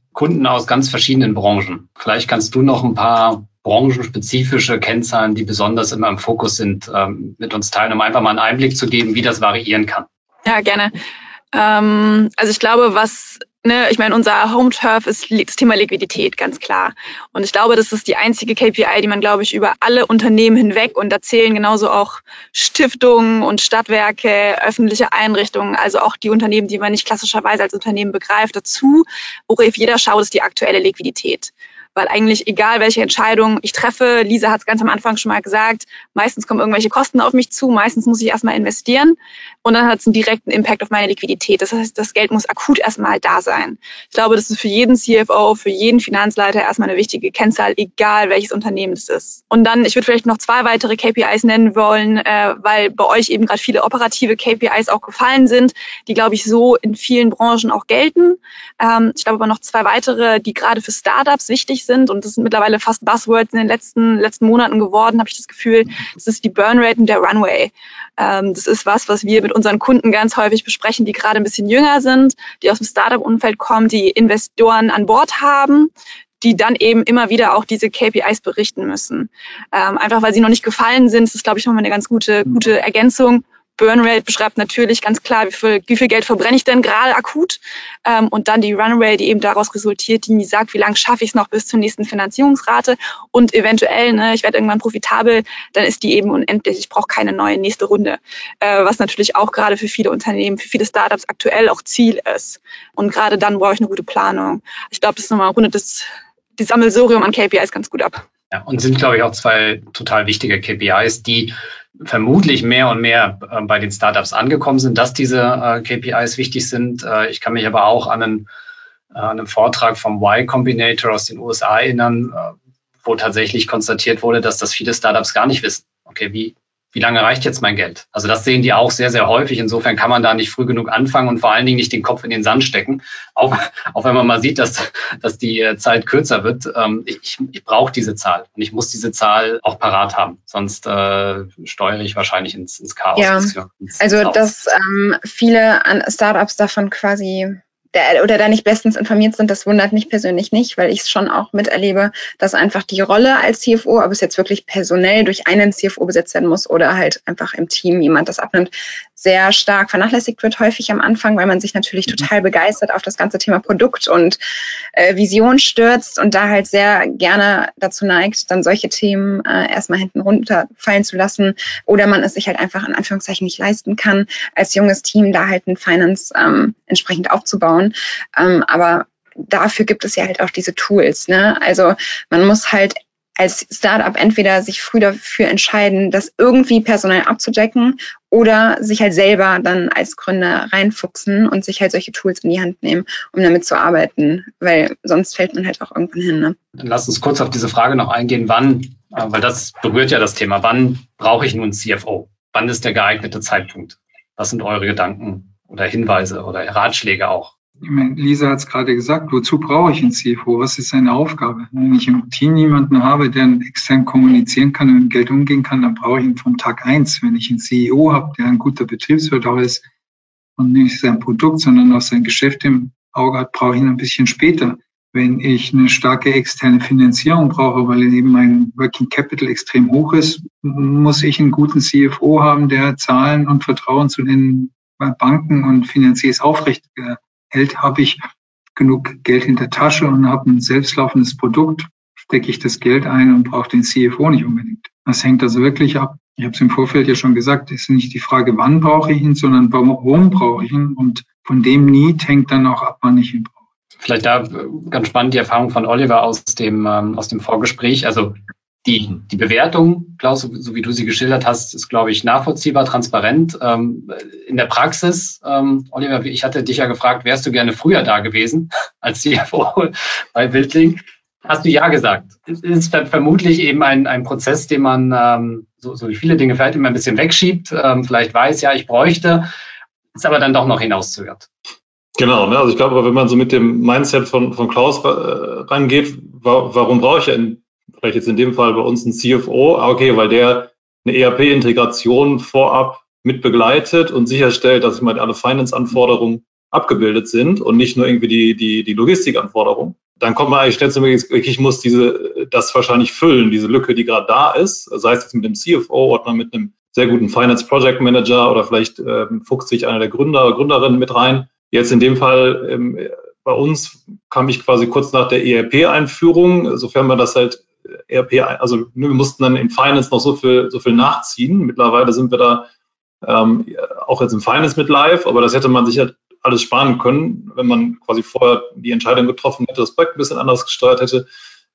Kunden aus ganz verschiedenen Branchen. Vielleicht kannst du noch ein paar branchenspezifische Kennzahlen, die besonders immer im Fokus sind, ähm, mit uns teilen, um einfach mal einen Einblick zu geben, wie das variieren kann. Ja, gerne. Ähm, also ich glaube, was ne, ich meine, unser Home Turf ist das Thema Liquidität, ganz klar. Und ich glaube, das ist die einzige KPI, die man, glaube ich, über alle Unternehmen hinweg und da zählen genauso auch Stiftungen und Stadtwerke, öffentliche Einrichtungen, also auch die Unternehmen, die man nicht klassischerweise als Unternehmen begreift, dazu. Worauf jeder schaut, ist die aktuelle Liquidität weil eigentlich egal, welche Entscheidung ich treffe, Lisa hat es ganz am Anfang schon mal gesagt, meistens kommen irgendwelche Kosten auf mich zu, meistens muss ich erstmal investieren und dann hat es einen direkten Impact auf meine Liquidität. Das heißt, das Geld muss akut erstmal da sein. Ich glaube, das ist für jeden CFO, für jeden Finanzleiter erstmal eine wichtige Kennzahl, egal welches Unternehmen es ist. Und dann, ich würde vielleicht noch zwei weitere KPIs nennen wollen, äh, weil bei euch eben gerade viele operative KPIs auch gefallen sind, die, glaube ich, so in vielen Branchen auch gelten. Ähm, ich glaube aber noch zwei weitere, die gerade für Startups wichtig sind und das sind mittlerweile fast Buzzwords in den letzten, letzten Monaten geworden, habe ich das Gefühl. Das ist die Burnrate und der Runway. Ähm, das ist was, was wir mit unseren Kunden ganz häufig besprechen, die gerade ein bisschen jünger sind, die aus dem Startup-Umfeld kommen, die Investoren an Bord haben, die dann eben immer wieder auch diese KPIs berichten müssen. Ähm, einfach weil sie noch nicht gefallen sind, das ist, glaube ich, nochmal eine ganz gute, gute Ergänzung. Burnrate beschreibt natürlich ganz klar, wie viel, wie viel Geld verbrenne ich denn gerade akut. Ähm, und dann die Runway, die eben daraus resultiert, die sagt, wie lange schaffe ich es noch bis zur nächsten Finanzierungsrate und eventuell, ne, ich werde irgendwann profitabel, dann ist die eben unendlich. Ich brauche keine neue nächste Runde. Äh, was natürlich auch gerade für viele Unternehmen, für viele Startups aktuell auch Ziel ist. Und gerade dann brauche ich eine gute Planung. Ich glaube, das nochmal rundet das die Sammelsurium an KPIs ganz gut ab. Ja, und sind, glaube ich, auch zwei total wichtige KPIs, die vermutlich mehr und mehr äh, bei den Startups angekommen sind, dass diese äh, KPIs wichtig sind. Äh, ich kann mich aber auch an einen, äh, an einen Vortrag vom Y Combinator aus den USA erinnern, äh, wo tatsächlich konstatiert wurde, dass das viele Startups gar nicht wissen. Okay, wie, wie lange reicht jetzt mein Geld? Also das sehen die auch sehr, sehr häufig. Insofern kann man da nicht früh genug anfangen und vor allen Dingen nicht den Kopf in den Sand stecken. Auch, auch wenn man mal sieht, dass, dass die äh, Zeit kürzer wird. Ähm, ich ich brauche diese Zahl und ich muss diese Zahl auch parat haben. Sonst äh, steuere ich wahrscheinlich ins, ins Chaos. Ja, ins, also dass ähm, viele Startups davon quasi der, oder da nicht bestens informiert sind, das wundert mich persönlich nicht, weil ich es schon auch miterlebe, dass einfach die Rolle als CFO, ob es jetzt wirklich personell durch einen CFO besetzt werden muss oder halt einfach im Team jemand das abnimmt, sehr stark vernachlässigt wird, häufig am Anfang, weil man sich natürlich mhm. total begeistert auf das ganze Thema Produkt und äh, Vision stürzt und da halt sehr gerne dazu neigt, dann solche Themen äh, erstmal hinten runterfallen zu lassen oder man es sich halt einfach in Anführungszeichen nicht leisten kann, als junges Team da halt ein Finance ähm, entsprechend aufzubauen. Ähm, aber dafür gibt es ja halt auch diese Tools. Ne? Also man muss halt als Startup entweder sich früh dafür entscheiden, das irgendwie personell abzudecken oder sich halt selber dann als Gründer reinfuchsen und sich halt solche Tools in die Hand nehmen, um damit zu arbeiten, weil sonst fällt man halt auch irgendwann hin. Ne? Dann lass uns kurz auf diese Frage noch eingehen, wann äh, weil das berührt ja das Thema. Wann brauche ich nun CFO? Wann ist der geeignete Zeitpunkt? Was sind eure Gedanken oder Hinweise oder Ratschläge auch? Lisa hat es gerade gesagt, wozu brauche ich einen CFO? Was ist seine Aufgabe? Wenn ich im Team jemanden habe, der extern kommunizieren kann und mit Geld umgehen kann, dann brauche ich ihn vom Tag eins. Wenn ich einen CEO habe, der ein guter Betriebswirt auch ist und nicht sein Produkt, sondern auch sein Geschäft im Auge hat, brauche ich ihn ein bisschen später. Wenn ich eine starke externe Finanzierung brauche, weil eben mein Working Capital extrem hoch ist, muss ich einen guten CFO haben, der Zahlen und Vertrauen zu den Banken und Finanziers aufrecht hält, habe ich genug Geld in der Tasche und habe ein selbstlaufendes Produkt, stecke ich das Geld ein und brauche den CFO nicht unbedingt. Das hängt also wirklich ab. Ich habe es im Vorfeld ja schon gesagt, es ist nicht die Frage, wann brauche ich ihn, sondern warum brauche ich ihn. Und von dem Need hängt dann auch ab, wann ich ihn brauche. Vielleicht da ganz spannend die Erfahrung von Oliver aus dem, ähm, aus dem Vorgespräch. Also die, die Bewertung, Klaus, so wie du sie geschildert hast, ist, glaube ich, nachvollziehbar, transparent. Ähm, in der Praxis, ähm, Oliver, ich hatte dich ja gefragt, wärst du gerne früher da gewesen als CFO bei Wildling? Hast du ja gesagt. Es ist vermutlich eben ein, ein Prozess, den man, ähm, so, so wie viele Dinge vielleicht immer ein bisschen wegschiebt, ähm, vielleicht weiß, ja, ich bräuchte, ist aber dann doch noch hinauszögert. Genau, ne? also ich glaube, wenn man so mit dem Mindset von, von Klaus äh, rangeht, wa warum brauche ich vielleicht jetzt in dem Fall bei uns ein CFO, ah, okay, weil der eine ERP-Integration vorab mit begleitet und sicherstellt, dass ich mal alle Finance-Anforderungen abgebildet sind und nicht nur irgendwie die, die, die Logistik-Anforderungen. Dann kommt man eigentlich schnell zu mir, ich muss diese, das wahrscheinlich füllen, diese Lücke, die gerade da ist, sei es jetzt mit dem CFO oder mit einem sehr guten Finance Project Manager oder vielleicht ähm, fuchst sich einer der Gründer, Gründerinnen mit rein. Jetzt in dem Fall ähm, bei uns kam ich quasi kurz nach der ERP-Einführung, sofern man das halt ERP, also ne, wir mussten dann in Finance noch so viel, so viel nachziehen. Mittlerweile sind wir da ähm, auch jetzt im Finance mit live, aber das hätte man sicher alles sparen können, wenn man quasi vorher die Entscheidung getroffen hätte, das Projekt ein bisschen anders gesteuert hätte.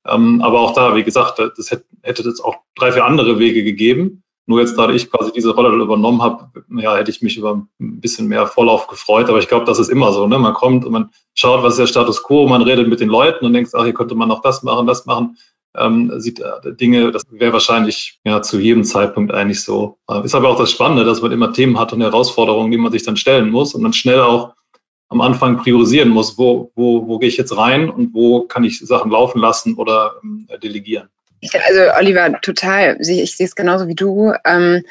Ähm, aber auch da, wie gesagt, das hätte, hätte das auch drei, vier andere Wege gegeben. Nur jetzt, da ich quasi diese Rolle übernommen habe, ja, hätte ich mich über ein bisschen mehr Vorlauf gefreut. Aber ich glaube, das ist immer so. Ne? Man kommt und man schaut, was ist der Status quo, man redet mit den Leuten und denkt, ach, hier könnte man noch das machen, das machen ähm, sieht äh, Dinge, das wäre wahrscheinlich ja zu jedem Zeitpunkt eigentlich so. Äh, ist aber auch das Spannende, dass man immer Themen hat und Herausforderungen, die man sich dann stellen muss und dann schnell auch am Anfang priorisieren muss, wo, wo, wo gehe ich jetzt rein und wo kann ich Sachen laufen lassen oder ähm, delegieren. Also Oliver, total. Ich sehe es genauso wie du. Ähm,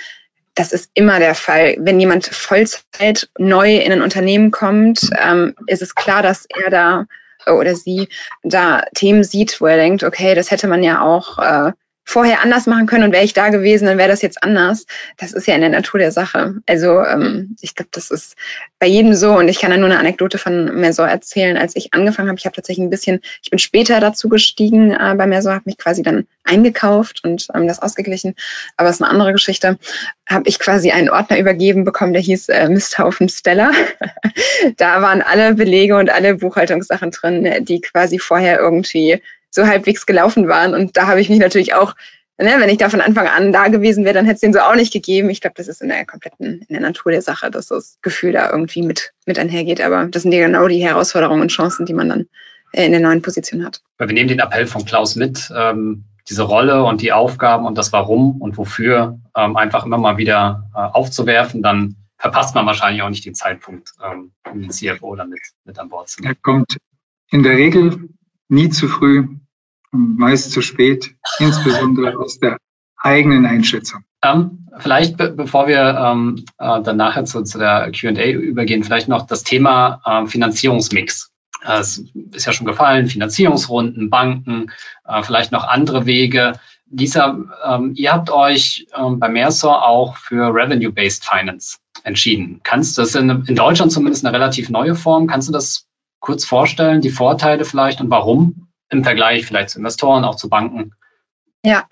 das ist immer der Fall. Wenn jemand Vollzeit neu in ein Unternehmen kommt, ähm, ist es klar, dass er da oder sie da Themen sieht, wo er denkt, okay, das hätte man ja auch äh, vorher anders machen können und wäre ich da gewesen, dann wäre das jetzt anders. Das ist ja in der Natur der Sache. Also ähm, ich glaube, das ist bei jedem so und ich kann da nur eine Anekdote von Mersor erzählen. Als ich angefangen habe, ich habe tatsächlich ein bisschen, ich bin später dazu gestiegen äh, bei Mersor, habe mich quasi dann eingekauft und ähm, das ausgeglichen. Aber es ist eine andere Geschichte. Habe ich quasi einen Ordner übergeben bekommen, der hieß äh, Misthaufen Stella. da waren alle Belege und alle Buchhaltungssachen drin, die quasi vorher irgendwie so halbwegs gelaufen waren. Und da habe ich mich natürlich auch, ne, wenn ich da von Anfang an da gewesen wäre, dann hätte es den so auch nicht gegeben. Ich glaube, das ist in der kompletten, in der Natur der Sache, dass das Gefühl da irgendwie mit, mit einhergeht. Aber das sind ja genau die Herausforderungen und Chancen, die man dann äh, in der neuen Position hat. Wir nehmen den Appell von Klaus mit, ähm, diese Rolle und die Aufgaben und das Warum und Wofür ähm, einfach immer mal wieder äh, aufzuwerfen, dann verpasst man wahrscheinlich auch nicht den Zeitpunkt, ähm, um den CFO damit mit an Bord zu nehmen. Er kommt in der Regel nie zu früh, meist zu spät, insbesondere aus der eigenen Einschätzung. Ähm, vielleicht, be bevor wir ähm, äh, dann nachher zu, zu der QA übergehen, vielleicht noch das Thema äh, Finanzierungsmix. Äh, es ist ja schon gefallen, Finanzierungsrunden, Banken, äh, vielleicht noch andere Wege. Lisa, ähm, ihr habt euch ähm, bei Mersor auch für Revenue-Based Finance entschieden. Kannst du das in, in Deutschland zumindest eine relativ neue Form? Kannst du das kurz vorstellen, die Vorteile vielleicht und warum? Im Vergleich vielleicht zu Investoren, auch zu Banken? Ja,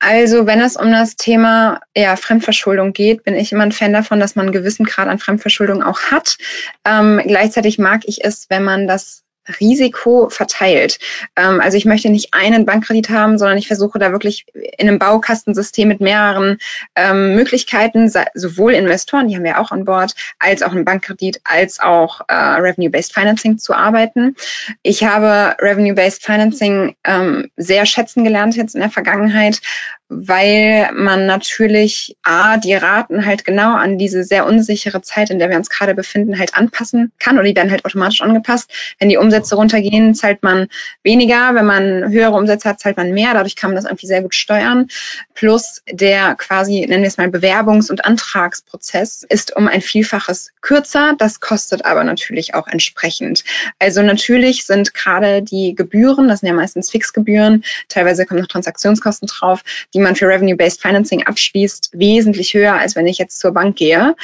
also wenn es um das Thema ja, Fremdverschuldung geht, bin ich immer ein Fan davon, dass man einen gewissen Grad an Fremdverschuldung auch hat. Ähm, gleichzeitig mag ich es, wenn man das Risiko verteilt. Ähm, also ich möchte nicht einen Bankkredit haben, sondern ich versuche da wirklich in einem Baukastensystem mit mehreren ähm, Möglichkeiten, sowohl Investoren, die haben wir auch an Bord, als auch einen Bankkredit, als auch äh, Revenue-Based Financing zu arbeiten. Ich habe Revenue-Based Financing ähm, sehr schätzen gelernt jetzt in der Vergangenheit, weil man natürlich A, die Raten halt genau an diese sehr unsichere Zeit, in der wir uns gerade befinden, halt anpassen kann oder die werden halt automatisch angepasst. Wenn die Umsätze runtergehen, zahlt man weniger. Wenn man höhere Umsätze hat, zahlt man mehr. Dadurch kann man das irgendwie sehr gut steuern. Plus der quasi, nennen wir es mal, Bewerbungs- und Antragsprozess ist um ein Vielfaches kürzer. Das kostet aber natürlich auch entsprechend. Also natürlich sind gerade die Gebühren, das sind ja meistens Fixgebühren, teilweise kommen noch Transaktionskosten drauf, die man für Revenue-Based Financing abschließt, wesentlich höher, als wenn ich jetzt zur Bank gehe.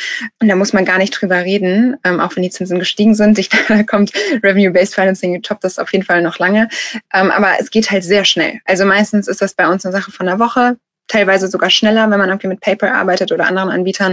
Und da muss man gar nicht drüber reden, ähm, auch wenn die Zinsen gestiegen sind. Ich, da kommt Revenue-Based Financing, toppt das auf jeden Fall noch lange. Ähm, aber es geht halt sehr schnell. Also meistens ist das bei uns eine Sache von einer Woche, teilweise sogar schneller, wenn man irgendwie mit PayPal arbeitet oder anderen Anbietern.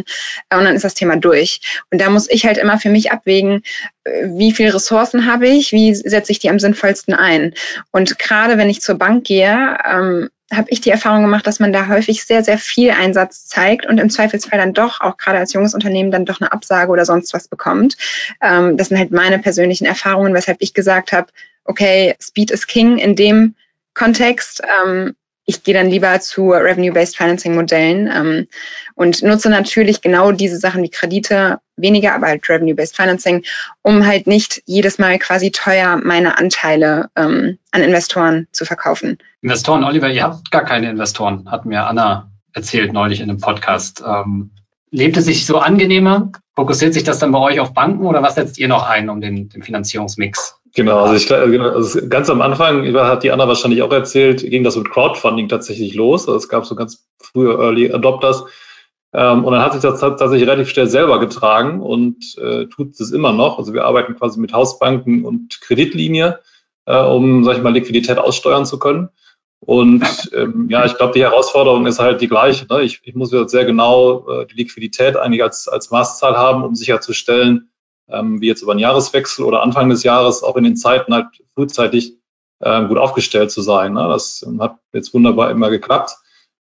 Und dann ist das Thema durch. Und da muss ich halt immer für mich abwägen, äh, wie viele Ressourcen habe ich, wie setze ich die am sinnvollsten ein. Und gerade wenn ich zur Bank gehe, ähm, habe ich die Erfahrung gemacht, dass man da häufig sehr, sehr viel Einsatz zeigt und im Zweifelsfall dann doch, auch gerade als junges Unternehmen, dann doch eine Absage oder sonst was bekommt. Ähm, das sind halt meine persönlichen Erfahrungen, weshalb ich gesagt habe, okay, Speed is King in dem Kontext. Ähm, ich gehe dann lieber zu Revenue-Based Financing-Modellen ähm, und nutze natürlich genau diese Sachen wie Kredite, weniger, aber halt Revenue-Based Financing, um halt nicht jedes Mal quasi teuer meine Anteile ähm, an Investoren zu verkaufen. Investoren, Oliver, ihr habt gar keine Investoren, hat mir Anna erzählt neulich in einem Podcast. Ähm, lebt es sich so angenehmer? Fokussiert sich das dann bei euch auf Banken oder was setzt ihr noch ein, um den, den Finanzierungsmix Genau, also ich genau, also ganz am Anfang, hat die Anna wahrscheinlich auch erzählt, ging das mit Crowdfunding tatsächlich los. Also es gab so ganz frühe Early Adopters. Ähm, und dann hat sich das tatsächlich relativ schnell selber getragen und äh, tut es immer noch. Also wir arbeiten quasi mit Hausbanken und Kreditlinie, äh, um, sag ich mal, Liquidität aussteuern zu können. Und ähm, ja, ich glaube, die Herausforderung ist halt die gleiche. Ne? Ich, ich muss jetzt sehr genau äh, die Liquidität eigentlich als, als Maßzahl haben, um sicherzustellen, ähm, wie jetzt über den Jahreswechsel oder Anfang des Jahres auch in den Zeiten halt frühzeitig äh, gut aufgestellt zu sein. Ne? Das ähm, hat jetzt wunderbar immer geklappt.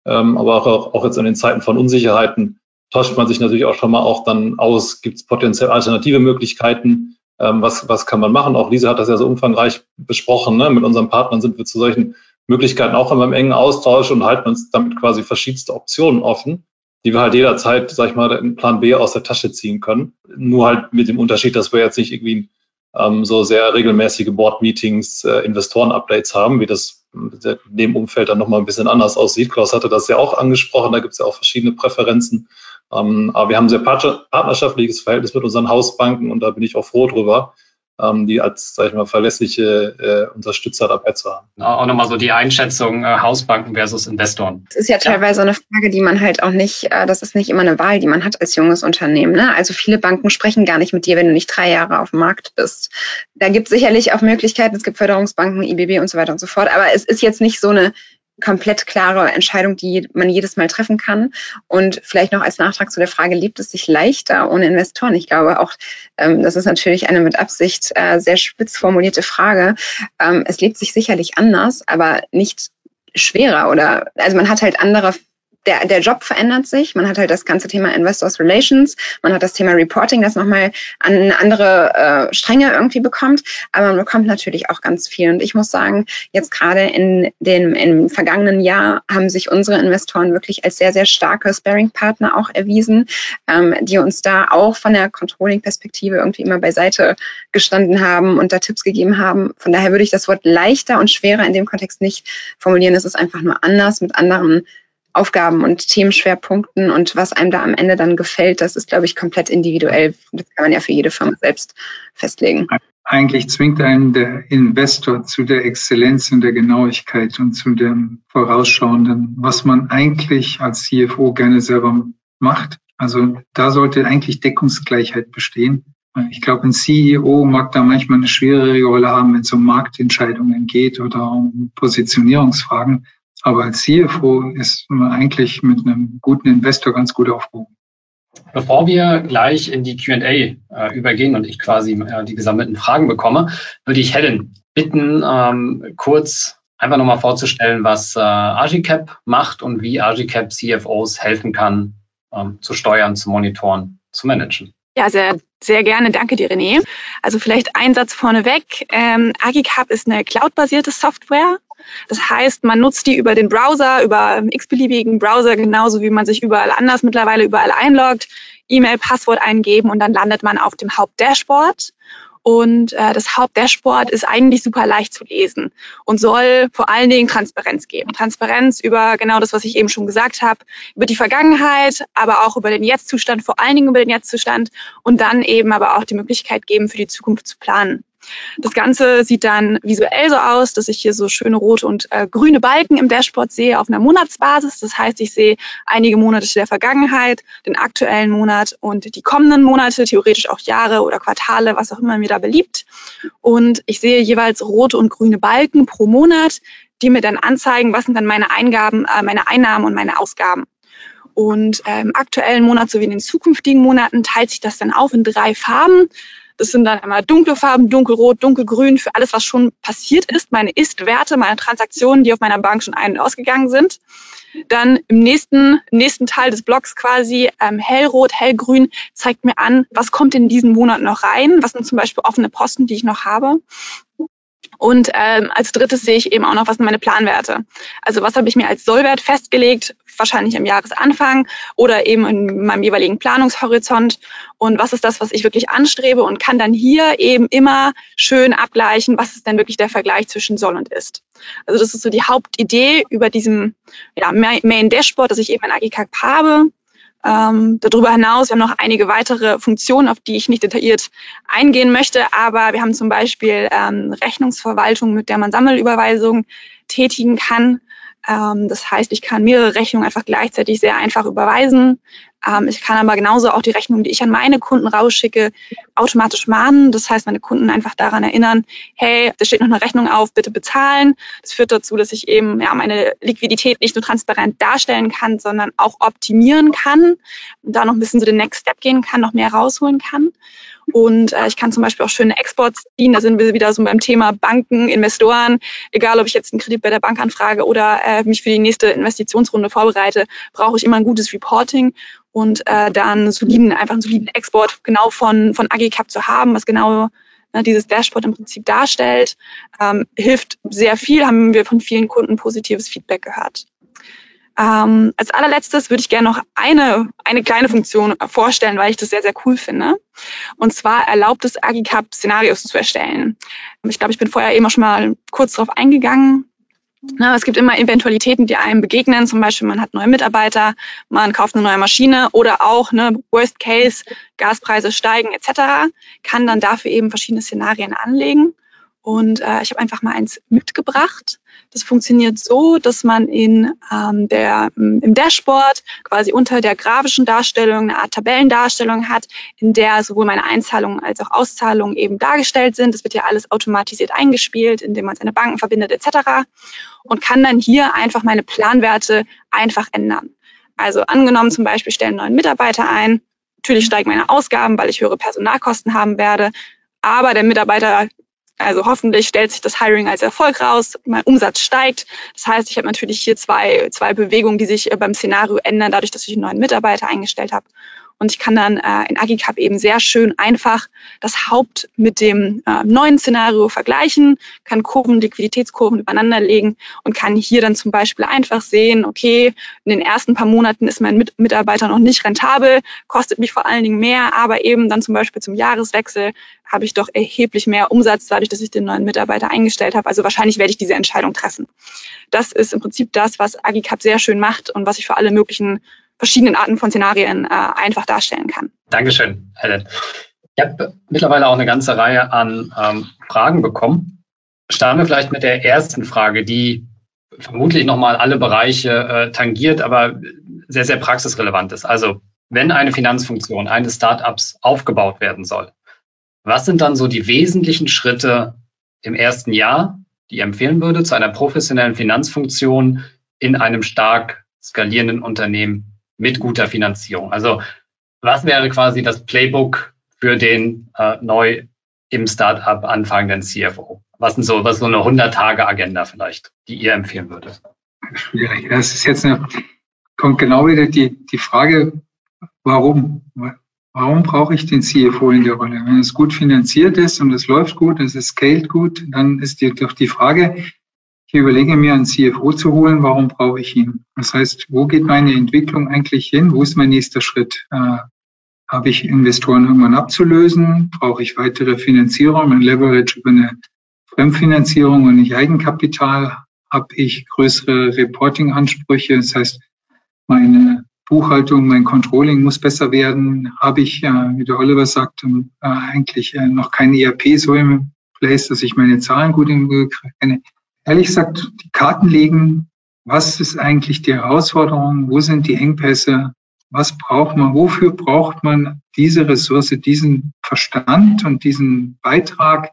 Ähm, aber auch, auch jetzt in den Zeiten von Unsicherheiten tauscht man sich natürlich auch schon mal auch dann aus, gibt es potenziell alternative Möglichkeiten, ähm, was, was kann man machen. Auch Lisa hat das ja so umfangreich besprochen. Ne? Mit unseren Partnern sind wir zu solchen Möglichkeiten auch immer im engen Austausch und halten uns damit quasi verschiedenste Optionen offen die wir halt jederzeit, sag ich mal, in Plan B aus der Tasche ziehen können. Nur halt mit dem Unterschied, dass wir jetzt nicht irgendwie ähm, so sehr regelmäßige Board-Meetings, äh, Investoren-Updates haben, wie das in dem Umfeld dann nochmal ein bisschen anders aussieht. Klaus hatte das ja auch angesprochen, da gibt es ja auch verschiedene Präferenzen. Ähm, aber wir haben ein sehr partnerschaftliches Verhältnis mit unseren Hausbanken und da bin ich auch froh drüber, die als, sag ich mal, verlässliche äh, Unterstützer dabei zu haben. Auch nochmal so die Einschätzung äh, Hausbanken versus Investoren. Das ist ja teilweise ja. eine Frage, die man halt auch nicht, äh, das ist nicht immer eine Wahl, die man hat als junges Unternehmen. Ne? Also viele Banken sprechen gar nicht mit dir, wenn du nicht drei Jahre auf dem Markt bist. Da gibt es sicherlich auch Möglichkeiten, es gibt Förderungsbanken, IBB und so weiter und so fort, aber es ist jetzt nicht so eine komplett klare Entscheidung, die man jedes Mal treffen kann. Und vielleicht noch als Nachtrag zu der Frage, lebt es sich leichter ohne Investoren? Ich glaube auch, ähm, das ist natürlich eine mit Absicht äh, sehr spitz formulierte Frage. Ähm, es lebt sich sicherlich anders, aber nicht schwerer oder also man hat halt andere der, der Job verändert sich. Man hat halt das ganze Thema Investors Relations, man hat das Thema Reporting, das nochmal an eine andere äh, Stränge irgendwie bekommt. Aber man bekommt natürlich auch ganz viel. Und ich muss sagen, jetzt gerade in dem im vergangenen Jahr haben sich unsere Investoren wirklich als sehr, sehr starke Sparing-Partner auch erwiesen, ähm, die uns da auch von der Controlling-Perspektive irgendwie immer beiseite gestanden haben und da Tipps gegeben haben. Von daher würde ich das Wort leichter und schwerer in dem Kontext nicht formulieren. Es ist einfach nur anders mit anderen Aufgaben und Themenschwerpunkten und was einem da am Ende dann gefällt, das ist, glaube ich, komplett individuell. Das kann man ja für jede Firma selbst festlegen. Eigentlich zwingt einen der Investor zu der Exzellenz und der Genauigkeit und zu dem Vorausschauenden, was man eigentlich als CFO gerne selber macht. Also da sollte eigentlich Deckungsgleichheit bestehen. Ich glaube, ein CEO mag da manchmal eine schwierige Rolle haben, wenn es um Marktentscheidungen geht oder um Positionierungsfragen. Aber als CFO ist man eigentlich mit einem guten Investor ganz gut aufgehoben. Bevor wir gleich in die QA äh, übergehen und ich quasi äh, die gesammelten Fragen bekomme, würde ich Helen bitten, ähm, kurz einfach nochmal vorzustellen, was äh, Agicap macht und wie Agicap CFOs helfen kann, ähm, zu steuern, zu monitoren, zu managen. Ja, sehr, sehr gerne. Danke dir, René. Also vielleicht ein Satz vorneweg. Ähm, Agicap ist eine cloud-basierte Software. Das heißt, man nutzt die über den Browser, über x-beliebigen Browser, genauso wie man sich überall anders mittlerweile überall einloggt, E-Mail, Passwort eingeben und dann landet man auf dem Hauptdashboard. Und äh, das Hauptdashboard ist eigentlich super leicht zu lesen und soll vor allen Dingen Transparenz geben. Transparenz über genau das, was ich eben schon gesagt habe, über die Vergangenheit, aber auch über den Jetztzustand, vor allen Dingen über den Jetztzustand und dann eben aber auch die Möglichkeit geben, für die Zukunft zu planen. Das Ganze sieht dann visuell so aus, dass ich hier so schöne rote und äh, grüne Balken im Dashboard sehe auf einer Monatsbasis. Das heißt, ich sehe einige Monate der Vergangenheit, den aktuellen Monat und die kommenden Monate, theoretisch auch Jahre oder Quartale, was auch immer mir da beliebt. Und ich sehe jeweils rote und grüne Balken pro Monat, die mir dann anzeigen, was sind dann meine Eingaben, äh, meine Einnahmen und meine Ausgaben. Und äh, im aktuellen Monat sowie in den zukünftigen Monaten teilt sich das dann auf in drei Farben. Das sind dann einmal dunkle Farben, dunkelrot, dunkelgrün für alles, was schon passiert ist, meine Ist-Werte, meine Transaktionen, die auf meiner Bank schon ein- und ausgegangen sind. Dann im nächsten, nächsten Teil des Blocks quasi ähm, hellrot, hellgrün zeigt mir an, was kommt in diesen Monat noch rein, was sind zum Beispiel offene Posten, die ich noch habe. Und ähm, als drittes sehe ich eben auch noch, was sind meine Planwerte. Also was habe ich mir als Sollwert festgelegt, wahrscheinlich im Jahresanfang oder eben in meinem jeweiligen Planungshorizont. Und was ist das, was ich wirklich anstrebe und kann dann hier eben immer schön abgleichen, was ist denn wirklich der Vergleich zwischen Soll und Ist. Also das ist so die Hauptidee über diesem ja, Main Dashboard, das ich eben in AGCAP habe. Ähm, darüber hinaus, wir haben noch einige weitere Funktionen, auf die ich nicht detailliert eingehen möchte, aber wir haben zum Beispiel ähm, Rechnungsverwaltung, mit der man Sammelüberweisungen tätigen kann. Ähm, das heißt, ich kann mehrere Rechnungen einfach gleichzeitig sehr einfach überweisen. Ähm, ich kann aber genauso auch die Rechnungen, die ich an meine Kunden rausschicke, automatisch mahnen. Das heißt, meine Kunden einfach daran erinnern, hey, da steht noch eine Rechnung auf, bitte bezahlen. Das führt dazu, dass ich eben ja, meine Liquidität nicht nur transparent darstellen kann, sondern auch optimieren kann und da noch ein bisschen so den Next Step gehen kann, noch mehr rausholen kann. Und äh, ich kann zum Beispiel auch schöne Exports ziehen. Da sind wir wieder so beim Thema Banken, Investoren. Egal, ob ich jetzt einen Kredit bei der Bank anfrage oder äh, mich für die nächste Investitionsrunde vorbereite, brauche ich immer ein gutes Reporting und äh, dann soliden, einfach einen soliden Export genau von, von AgiCap zu haben, was genau ne, dieses Dashboard im Prinzip darstellt, ähm, hilft sehr viel, haben wir von vielen Kunden positives Feedback gehört. Ähm, als allerletztes würde ich gerne noch eine, eine kleine Funktion vorstellen, weil ich das sehr, sehr cool finde. Und zwar erlaubt es Agicap Szenarios zu erstellen. Ich glaube, ich bin vorher eben auch schon mal kurz darauf eingegangen. Na, es gibt immer Eventualitäten, die einem begegnen. Zum Beispiel, man hat neue Mitarbeiter, man kauft eine neue Maschine oder auch, ne, Worst Case, Gaspreise steigen etc. Kann dann dafür eben verschiedene Szenarien anlegen. Und äh, ich habe einfach mal eins mitgebracht. Das funktioniert so, dass man in ähm, der, im Dashboard quasi unter der grafischen Darstellung eine Art Tabellendarstellung hat, in der sowohl meine Einzahlungen als auch Auszahlungen eben dargestellt sind. Das wird ja alles automatisiert eingespielt, indem man seine Banken verbindet etc. Und kann dann hier einfach meine Planwerte einfach ändern. Also angenommen zum Beispiel stellen neuen Mitarbeiter ein. Natürlich steigen meine Ausgaben, weil ich höhere Personalkosten haben werde. Aber der Mitarbeiter also hoffentlich stellt sich das Hiring als Erfolg raus, mein Umsatz steigt. Das heißt, ich habe natürlich hier zwei, zwei Bewegungen, die sich äh, beim Szenario ändern, dadurch, dass ich einen neuen Mitarbeiter eingestellt habe. Und ich kann dann äh, in Agicap eben sehr schön einfach das Haupt mit dem äh, neuen Szenario vergleichen, kann Kurven, Liquiditätskurven übereinander legen und kann hier dann zum Beispiel einfach sehen, okay, in den ersten paar Monaten ist mein mit Mitarbeiter noch nicht rentabel, kostet mich vor allen Dingen mehr, aber eben dann zum Beispiel zum Jahreswechsel habe ich doch erheblich mehr Umsatz dadurch, dass ich den neuen Mitarbeiter eingestellt habe. Also wahrscheinlich werde ich diese Entscheidung treffen. Das ist im Prinzip das, was Agicap sehr schön macht und was ich für alle möglichen verschiedenen Arten von Szenarien äh, einfach darstellen kann. Dankeschön, Helen. Ich habe mittlerweile auch eine ganze Reihe an ähm, Fragen bekommen. Starten wir vielleicht mit der ersten Frage, die vermutlich nochmal alle Bereiche äh, tangiert, aber sehr, sehr praxisrelevant ist. Also, wenn eine Finanzfunktion eines Startups aufgebaut werden soll, was sind dann so die wesentlichen Schritte im ersten Jahr, die ihr empfehlen würde, zu einer professionellen Finanzfunktion in einem stark skalierenden Unternehmen mit guter Finanzierung? Also Was wäre quasi das Playbook für den äh, neu im Startup anfangenden CFO? Was sind so, was so eine 100-Tage-Agenda vielleicht, die ihr empfehlen würdet? Schwierig. Das ist jetzt eine, kommt genau wieder die, die Frage, warum? Warum brauche ich den CFO in der Rolle? Wenn es gut finanziert ist und es läuft gut, es scaled gut, dann ist die, doch die Frage, ich überlege mir, einen CFO zu holen, warum brauche ich ihn? Das heißt, wo geht meine Entwicklung eigentlich hin? Wo ist mein nächster Schritt? Äh, habe ich Investoren irgendwann abzulösen? Brauche ich weitere Finanzierung und Leverage über eine Fremdfinanzierung und nicht Eigenkapital? Habe ich größere Reporting-Ansprüche? Das heißt, meine Buchhaltung, mein Controlling muss besser werden. Habe ich, äh, wie der Oliver sagt, äh, eigentlich äh, noch kein ERP so im Place, dass ich meine Zahlen gut im Griff kenne. Ehrlich gesagt, die Karten legen, was ist eigentlich die Herausforderung, wo sind die Engpässe, was braucht man, wofür braucht man diese Ressource, diesen Verstand und diesen Beitrag.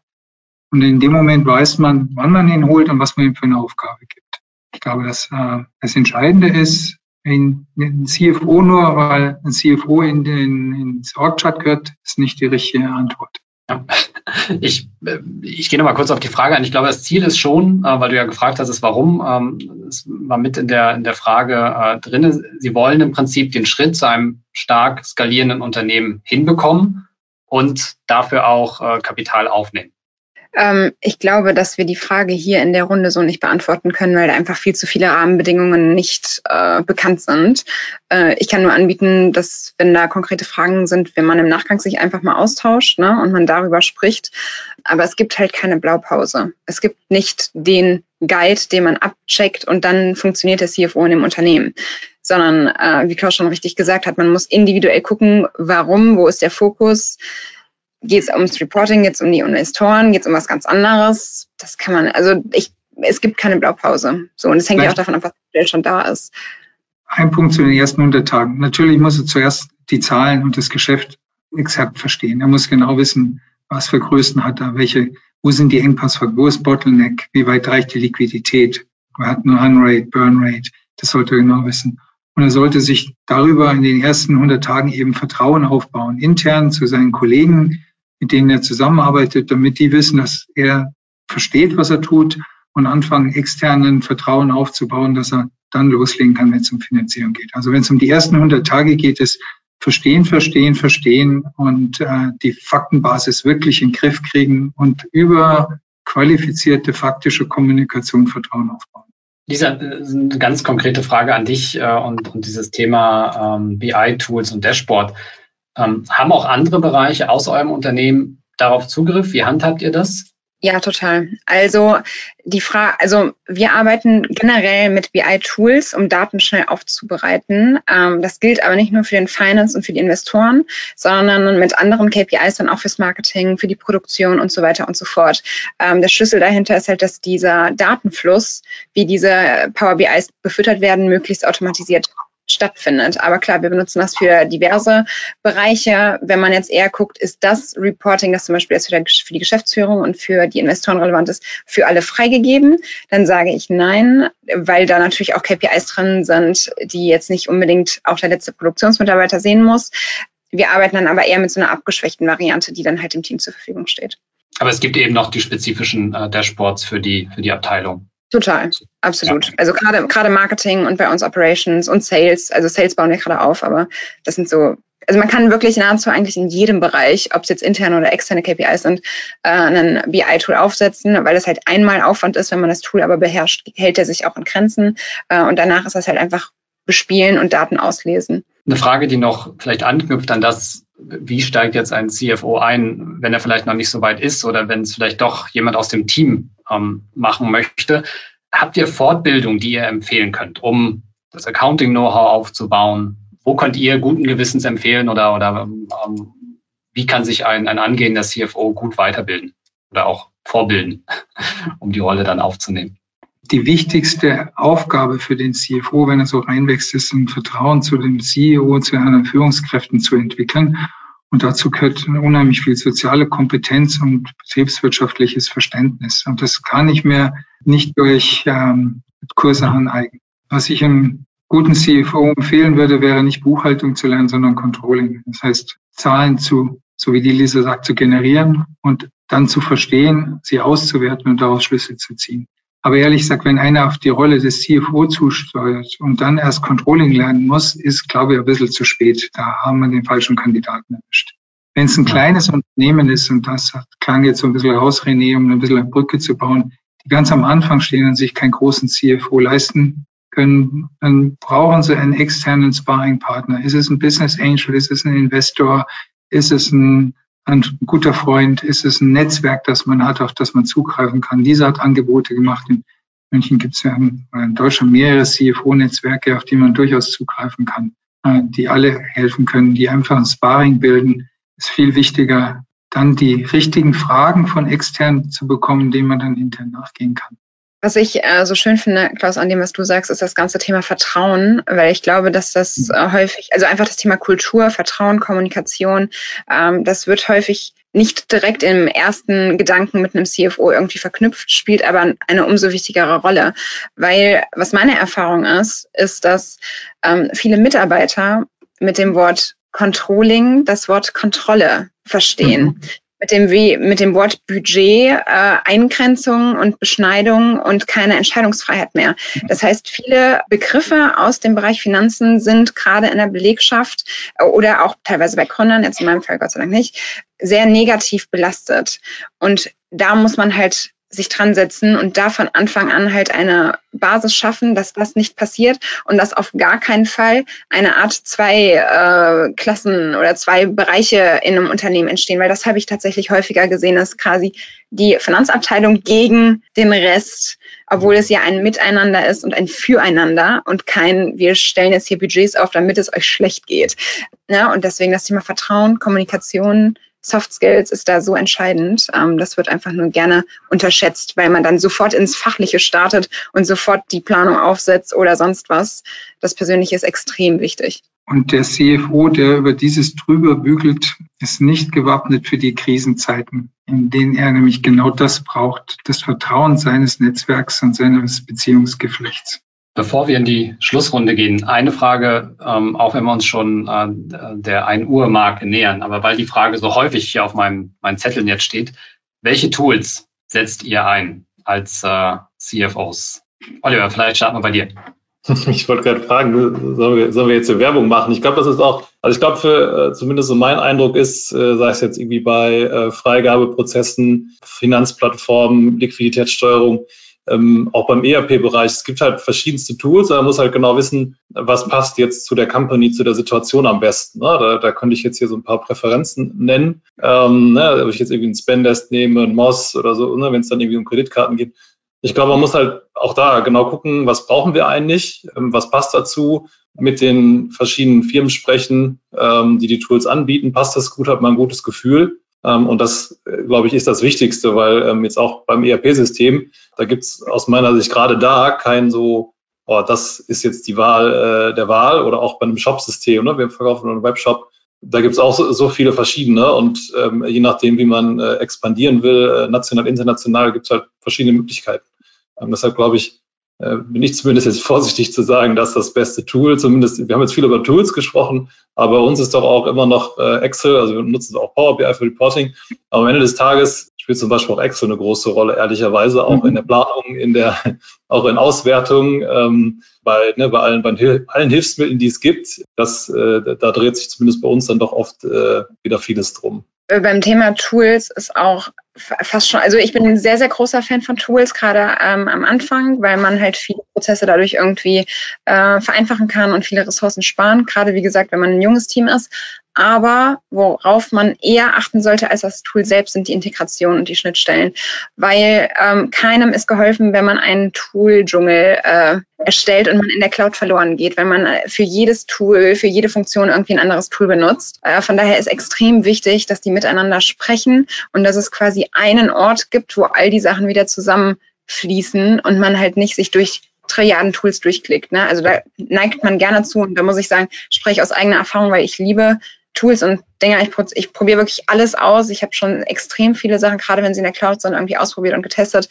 Und in dem Moment weiß man, wann man ihn holt und was man ihm für eine Aufgabe gibt. Ich glaube, dass äh, das Entscheidende ist, ein, ein CFO nur, weil ein CFO in den, ins Org-Chart gehört, ist nicht die richtige Antwort. Ich, ich gehe nochmal kurz auf die Frage ein. Ich glaube, das Ziel ist schon, äh, weil du ja gefragt hast, ist warum, ähm, es war mit in der, in der Frage äh, drin. Sie wollen im Prinzip den Schritt zu einem stark skalierenden Unternehmen hinbekommen und dafür auch äh, Kapital aufnehmen. Ähm, ich glaube, dass wir die Frage hier in der Runde so nicht beantworten können, weil da einfach viel zu viele Rahmenbedingungen nicht äh, bekannt sind. Äh, ich kann nur anbieten, dass wenn da konkrete Fragen sind, wenn man im Nachgang sich einfach mal austauscht ne, und man darüber spricht. Aber es gibt halt keine Blaupause. Es gibt nicht den Guide, den man abcheckt und dann funktioniert der CFO in dem Unternehmen sondern äh, wie Klaus schon richtig gesagt hat, man muss individuell gucken, warum, wo ist der Fokus, Geht es ums Reporting, geht es um die Investoren, geht es um was ganz anderes? Das kann man, also ich, es gibt keine Blaupause. So, und es hängt ja auch davon ab, was schon da ist. Ein Punkt zu den ersten 100 Tagen. Natürlich muss er zuerst die Zahlen und das Geschäft exakt verstehen. Er muss genau wissen, was für Größen hat er, welche, wo sind die Engpassfaktoren, wo ist Bottleneck, wie weit reicht die Liquidität, wer hat eine Run-Rate, Burn-Rate, das sollte er genau wissen. Und er sollte sich darüber in den ersten 100 Tagen eben Vertrauen aufbauen, intern zu seinen Kollegen, mit denen er zusammenarbeitet, damit die wissen, dass er versteht, was er tut und anfangen, externen Vertrauen aufzubauen, dass er dann loslegen kann, wenn es um Finanzierung geht. Also wenn es um die ersten 100 Tage geht, ist verstehen, verstehen, verstehen und äh, die Faktenbasis wirklich in den Griff kriegen und über qualifizierte faktische Kommunikation Vertrauen aufbauen. Lisa, eine ganz konkrete Frage an dich äh, und, und dieses Thema ähm, BI-Tools und Dashboard. Ähm, haben auch andere Bereiche außer eurem Unternehmen darauf Zugriff? Wie handhabt ihr das? Ja, total. Also die Frage, also wir arbeiten generell mit BI-Tools, um Daten schnell aufzubereiten. Ähm, das gilt aber nicht nur für den Finance und für die Investoren, sondern mit anderen KPIs dann auch fürs Marketing, für die Produktion und so weiter und so fort. Ähm, der Schlüssel dahinter ist halt, dass dieser Datenfluss, wie diese Power BIs befüttert werden, möglichst automatisiert stattfindet. Aber klar, wir benutzen das für diverse Bereiche. Wenn man jetzt eher guckt, ist das Reporting, das zum Beispiel jetzt für, die Geschäftsführung und für die Investoren relevant ist, für alle freigegeben, dann sage ich nein, weil da natürlich auch KPIs drin sind, die jetzt nicht unbedingt auch der letzte Produktionsmitarbeiter sehen muss. Wir arbeiten dann aber eher mit so einer abgeschwächten Variante, die dann halt dem Team zur Verfügung steht. Aber es gibt eben noch die spezifischen äh, Dashboards für die, für die Abteilung. Total, absolut. Ja. Also gerade gerade Marketing und bei uns Operations und Sales. Also Sales bauen wir gerade auf, aber das sind so. Also man kann wirklich nahezu eigentlich in jedem Bereich, ob es jetzt interne oder externe KPIs sind, äh, einen BI-Tool aufsetzen, weil das halt einmal Aufwand ist, wenn man das Tool aber beherrscht, hält er sich auch in Grenzen äh, und danach ist das halt einfach bespielen und Daten auslesen. Eine Frage, die noch vielleicht anknüpft an das, wie steigt jetzt ein CFO ein, wenn er vielleicht noch nicht so weit ist oder wenn es vielleicht doch jemand aus dem Team ähm, machen möchte. Habt ihr Fortbildung, die ihr empfehlen könnt, um das Accounting-Know-how aufzubauen? Wo könnt ihr guten Gewissens empfehlen oder, oder ähm, wie kann sich ein, ein angehender CFO gut weiterbilden oder auch vorbilden, um die Rolle dann aufzunehmen? Die wichtigste Aufgabe für den CFO, wenn er so reinwächst, ist ein Vertrauen zu dem CEO, zu anderen Führungskräften zu entwickeln und dazu gehört unheimlich viel soziale Kompetenz und betriebswirtschaftliches Verständnis. Und das kann ich mir nicht durch ähm, Kurse aneignen. Was ich im guten CFO empfehlen würde, wäre nicht Buchhaltung zu lernen, sondern Controlling. Das heißt, Zahlen zu, so wie die Lisa sagt, zu generieren und dann zu verstehen, sie auszuwerten und daraus Schlüsse zu ziehen. Aber ehrlich gesagt, wenn einer auf die Rolle des CFO zusteuert und dann erst Controlling lernen muss, ist, glaube ich, ein bisschen zu spät. Da haben wir den falschen Kandidaten erwischt. Wenn es ein kleines Unternehmen ist, und das klang jetzt so ein bisschen raus, René, um ein bisschen eine Brücke zu bauen, die ganz am Anfang stehen und sich keinen großen CFO leisten können, dann brauchen sie einen externen Sparringpartner. Ist es ein Business Angel? Ist es ein Investor? Ist es ein ein guter Freund, ist es ein Netzwerk, das man hat, auf das man zugreifen kann. Dieser hat Angebote gemacht. In München gibt es ja in Deutschland mehrere CFO-Netzwerke, auf die man durchaus zugreifen kann, äh, die alle helfen können, die einfach ein Sparring bilden, ist viel wichtiger, dann die richtigen Fragen von extern zu bekommen, denen man dann intern nachgehen kann. Was ich äh, so schön finde, Klaus, an dem, was du sagst, ist das ganze Thema Vertrauen, weil ich glaube, dass das äh, häufig, also einfach das Thema Kultur, Vertrauen, Kommunikation, ähm, das wird häufig nicht direkt im ersten Gedanken mit einem CFO irgendwie verknüpft, spielt aber eine umso wichtigere Rolle. Weil was meine Erfahrung ist, ist, dass ähm, viele Mitarbeiter mit dem Wort Controlling das Wort Kontrolle verstehen. Mhm mit dem, wie, mit dem Wort Budget äh, Eingrenzung und Beschneidung und keine Entscheidungsfreiheit mehr. Das heißt, viele Begriffe aus dem Bereich Finanzen sind gerade in der Belegschaft äh, oder auch teilweise bei Gründern, jetzt in meinem Fall Gott sei Dank nicht, sehr negativ belastet. Und da muss man halt sich dran setzen und da von Anfang an halt eine Basis schaffen, dass das nicht passiert und dass auf gar keinen Fall eine Art zwei äh, Klassen oder zwei Bereiche in einem Unternehmen entstehen, weil das habe ich tatsächlich häufiger gesehen, dass quasi die Finanzabteilung gegen den Rest, obwohl es ja ein Miteinander ist und ein Füreinander und kein, wir stellen jetzt hier Budgets auf, damit es euch schlecht geht. Ja, und deswegen das Thema Vertrauen, Kommunikation, Soft Skills ist da so entscheidend. Ähm, das wird einfach nur gerne unterschätzt, weil man dann sofort ins Fachliche startet und sofort die Planung aufsetzt oder sonst was. Das Persönliche ist extrem wichtig. Und der CFO, der über dieses drüber bügelt, ist nicht gewappnet für die Krisenzeiten, in denen er nämlich genau das braucht, das Vertrauen seines Netzwerks und seines Beziehungsgeflechts. Bevor wir in die Schlussrunde gehen, eine Frage, ähm, auch wenn wir uns schon äh, der 1 Uhr Marke nähern, aber weil die Frage so häufig hier auf meinem, meinen Zetteln jetzt steht, welche Tools setzt ihr ein als äh, CFOs? Oliver, vielleicht starten wir bei dir. Ich wollte gerade fragen, sollen wir, sollen wir jetzt eine Werbung machen? Ich glaube, das ist auch, also ich glaube, für äh, zumindest so mein Eindruck ist, äh, sei es jetzt irgendwie bei äh, Freigabeprozessen, Finanzplattformen, Liquiditätssteuerung, ähm, auch beim ERP-Bereich, es gibt halt verschiedenste Tools, man muss halt genau wissen, was passt jetzt zu der Company, zu der Situation am besten. Ne? Da, da könnte ich jetzt hier so ein paar Präferenzen nennen. Ähm, ne? Ob ich jetzt irgendwie einen Spendesk nehme, einen Moss oder so, ne? wenn es dann irgendwie um Kreditkarten geht. Ich glaube, man muss halt auch da genau gucken, was brauchen wir eigentlich, ähm, was passt dazu, mit den verschiedenen Firmen sprechen, ähm, die die Tools anbieten, passt das gut, hat man ein gutes Gefühl. Ähm, und das, äh, glaube ich, ist das Wichtigste, weil ähm, jetzt auch beim ERP-System, da gibt es aus meiner Sicht gerade da kein so, oh, das ist jetzt die Wahl äh, der Wahl oder auch bei einem Shop-System. Ne? Wir verkaufen einen Webshop. Da gibt es auch so, so, viele verschiedene und ähm, je nachdem, wie man äh, expandieren will, äh, national, international, gibt es halt verschiedene Möglichkeiten. Ähm, deshalb glaube ich, bin ich zumindest jetzt vorsichtig zu sagen, dass das beste Tool, zumindest, wir haben jetzt viel über Tools gesprochen, aber bei uns ist doch auch immer noch äh, Excel, also wir nutzen auch Power BI für Reporting, aber am Ende des Tages spielt zum Beispiel auch Excel eine große Rolle, ehrlicherweise, auch mhm. in der Planung, in der, auch in Auswertung, ähm, bei, ne, bei allen, bei allen Hilfsmitteln, die es gibt, das, äh, da dreht sich zumindest bei uns dann doch oft äh, wieder vieles drum. Äh, beim Thema Tools ist auch fast schon, also ich bin ein sehr, sehr großer Fan von Tools, gerade ähm, am Anfang, weil man halt viele Prozesse dadurch irgendwie äh, vereinfachen kann und viele Ressourcen sparen, gerade wie gesagt, wenn man ein junges Team ist. Aber worauf man eher achten sollte als das Tool selbst, sind die Integration und die Schnittstellen. Weil ähm, keinem ist geholfen, wenn man einen Tool-Dschungel äh, erstellt und man in der Cloud verloren geht, wenn man äh, für jedes Tool, für jede Funktion irgendwie ein anderes Tool benutzt. Äh, von daher ist extrem wichtig, dass die miteinander sprechen und dass es quasi einen Ort gibt, wo all die Sachen wieder zusammenfließen und man halt nicht sich durch Trilliarden Tools durchklickt. Ne? Also da neigt man gerne zu und da muss ich sagen, spreche aus eigener Erfahrung, weil ich liebe Tools und Dinger. Ich, ich probiere wirklich alles aus. Ich habe schon extrem viele Sachen, gerade wenn sie in der Cloud sind, irgendwie ausprobiert und getestet.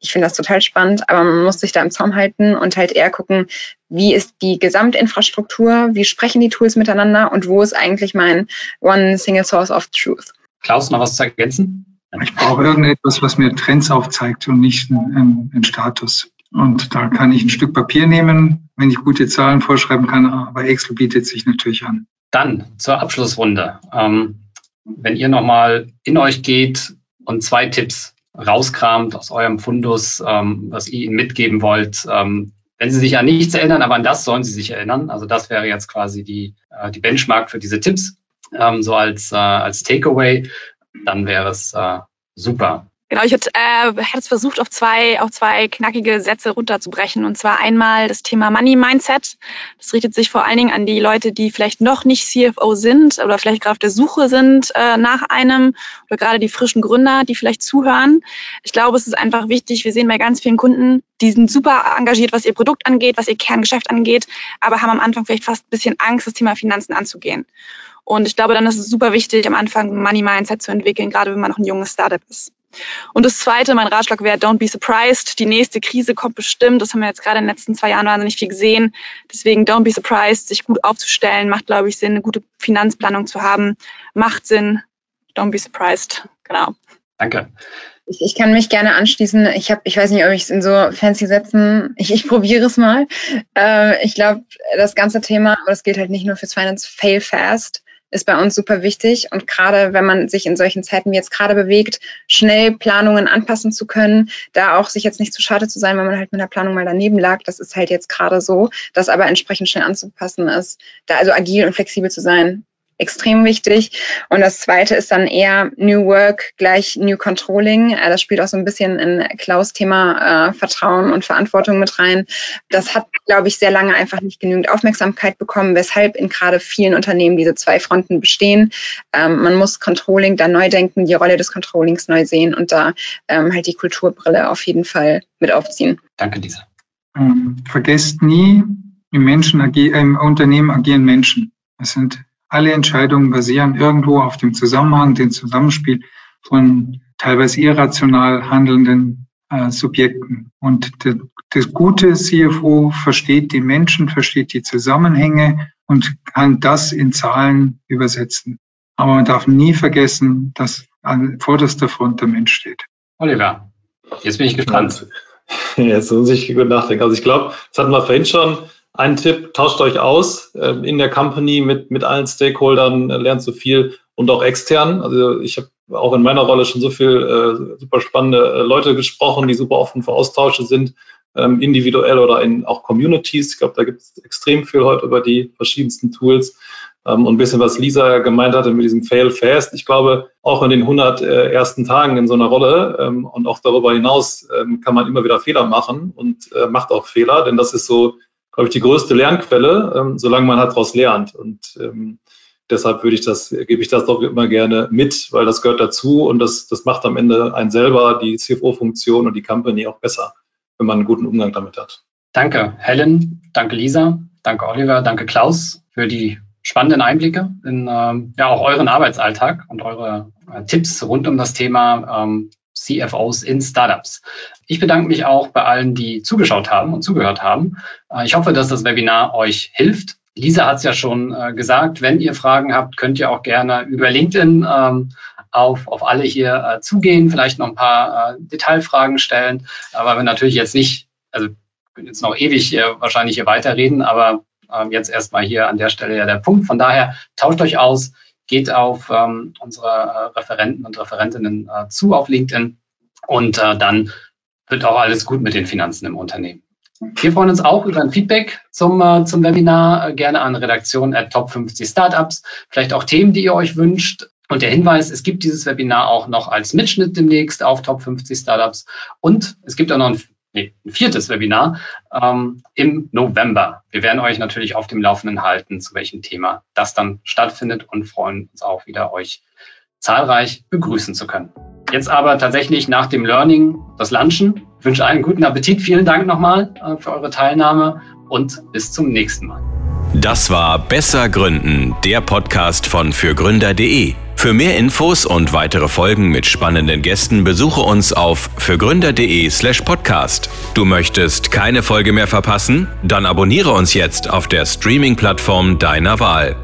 Ich finde das total spannend, aber man muss sich da im Zaum halten und halt eher gucken, wie ist die Gesamtinfrastruktur, wie sprechen die Tools miteinander und wo ist eigentlich mein One Single Source of Truth. Klaus, noch was zu ergänzen? Ich brauche irgendetwas, was mir Trends aufzeigt und nicht einen, einen Status. Und da kann ich ein Stück Papier nehmen, wenn ich gute Zahlen vorschreiben kann, aber Excel bietet sich natürlich an. Dann zur Abschlussrunde. Ähm, wenn ihr nochmal in euch geht und zwei Tipps rauskramt aus eurem Fundus, ähm, was ihr ihnen mitgeben wollt, ähm, wenn sie sich an nichts erinnern, aber an das sollen sie sich erinnern. Also das wäre jetzt quasi die, äh, die Benchmark für diese Tipps, ähm, so als, äh, als Takeaway dann wäre es äh, super. Genau, ich hätte, äh, hätte es versucht, auf zwei, auf zwei knackige Sätze runterzubrechen. Und zwar einmal das Thema Money Mindset. Das richtet sich vor allen Dingen an die Leute, die vielleicht noch nicht CFO sind oder vielleicht gerade auf der Suche sind äh, nach einem oder gerade die frischen Gründer, die vielleicht zuhören. Ich glaube, es ist einfach wichtig. Wir sehen bei ganz vielen Kunden, die sind super engagiert, was ihr Produkt angeht, was ihr Kerngeschäft angeht, aber haben am Anfang vielleicht fast ein bisschen Angst, das Thema Finanzen anzugehen. Und ich glaube, dann ist es super wichtig, am Anfang Money Mindset zu entwickeln, gerade wenn man noch ein junges Startup ist. Und das Zweite, mein Ratschlag wäre, don't be surprised. Die nächste Krise kommt bestimmt. Das haben wir jetzt gerade in den letzten zwei Jahren wahnsinnig viel gesehen. Deswegen don't be surprised, sich gut aufzustellen, macht, glaube ich, Sinn, eine gute Finanzplanung zu haben. Macht Sinn. Don't be surprised. Genau. Danke. Ich, ich kann mich gerne anschließen. Ich habe, ich weiß nicht, ob ich es in so fancy Sätzen, ich, ich probiere es mal. Äh, ich glaube, das ganze Thema, aber das gilt halt nicht nur fürs Finance, fail fast ist bei uns super wichtig. Und gerade wenn man sich in solchen Zeiten wie jetzt gerade bewegt, schnell Planungen anpassen zu können, da auch sich jetzt nicht zu schade zu sein, wenn man halt mit der Planung mal daneben lag. Das ist halt jetzt gerade so, das aber entsprechend schnell anzupassen ist, da also agil und flexibel zu sein, extrem wichtig. Und das zweite ist dann eher New Work gleich New Controlling. Äh, das spielt auch so ein bisschen in Klaus Thema äh, Vertrauen und Verantwortung mit rein. Das hat, glaube ich, sehr lange einfach nicht genügend Aufmerksamkeit bekommen, weshalb in gerade vielen Unternehmen diese zwei Fronten bestehen. Ähm, man muss Controlling da neu denken, die Rolle des Controllings neu sehen und da ähm, halt die Kulturbrille auf jeden Fall mit aufziehen. Danke, Lisa. Ähm, vergesst nie, im, Menschen im Unternehmen agieren Menschen. Es sind alle Entscheidungen basieren irgendwo auf dem Zusammenhang, dem Zusammenspiel von teilweise irrational handelnden äh, Subjekten. Und der, das gute CFO versteht die Menschen, versteht die Zusammenhänge und kann das in Zahlen übersetzen. Aber man darf nie vergessen, dass an vorderster Front der Mensch steht. Oliver, jetzt bin ich gespannt. Jetzt muss ich gut nachdenken. Also ich glaube, das hatten wir vorhin schon. Ein Tipp, tauscht euch aus äh, in der Company mit, mit allen Stakeholdern, äh, lernt so viel und auch extern. Also ich habe auch in meiner Rolle schon so viel äh, super spannende äh, Leute gesprochen, die super offen für Austausche sind, ähm, individuell oder in auch Communities. Ich glaube, da gibt es extrem viel heute über die verschiedensten Tools. Ähm, und ein bisschen, was Lisa gemeint hatte mit diesem Fail Fast. Ich glaube, auch in den 100 äh, ersten Tagen in so einer Rolle ähm, und auch darüber hinaus ähm, kann man immer wieder Fehler machen und äh, macht auch Fehler, denn das ist so glaube ich, die größte Lernquelle, ähm, solange man halt daraus lernt. Und ähm, deshalb würde ich das, gebe ich das doch immer gerne mit, weil das gehört dazu und das, das macht am Ende einen selber, die CFO-Funktion und die Company auch besser, wenn man einen guten Umgang damit hat. Danke, Helen. Danke, Lisa. Danke, Oliver. Danke, Klaus, für die spannenden Einblicke in ähm, ja auch euren Arbeitsalltag und eure äh, Tipps rund um das Thema ähm, CFOs in Startups. Ich bedanke mich auch bei allen, die zugeschaut haben und zugehört haben. Äh, ich hoffe, dass das Webinar euch hilft. Lisa hat es ja schon äh, gesagt, wenn ihr Fragen habt, könnt ihr auch gerne über LinkedIn ähm, auf, auf alle hier äh, zugehen, vielleicht noch ein paar Detailfragen stellen, aber wir natürlich jetzt nicht, also können jetzt noch ewig wahrscheinlich hier weiterreden, aber ähm, jetzt erstmal hier an der Stelle ja der Punkt. Von daher tauscht euch aus geht auf ähm, unsere äh, Referenten und Referentinnen äh, zu auf LinkedIn und äh, dann wird auch alles gut mit den Finanzen im Unternehmen. Wir freuen uns auch über ein Feedback zum, äh, zum Webinar, äh, gerne an redaktion at top 50 Startups, vielleicht auch Themen, die ihr euch wünscht. Und der Hinweis, es gibt dieses Webinar auch noch als Mitschnitt demnächst auf Top 50 Startups. Und es gibt auch noch ein nee, ein viertes Webinar ähm, im November. Wir werden euch natürlich auf dem Laufenden halten, zu welchem Thema das dann stattfindet und freuen uns auch wieder, euch zahlreich begrüßen zu können. Jetzt aber tatsächlich nach dem Learning das Lunchen. Ich wünsche einen guten Appetit. Vielen Dank nochmal äh, für eure Teilnahme und bis zum nächsten Mal. Das war Besser Gründen, der Podcast von fürgründer.de. Für mehr Infos und weitere Folgen mit spannenden Gästen besuche uns auf fürgründer.de/slash podcast. Du möchtest keine Folge mehr verpassen? Dann abonniere uns jetzt auf der Streaming-Plattform deiner Wahl.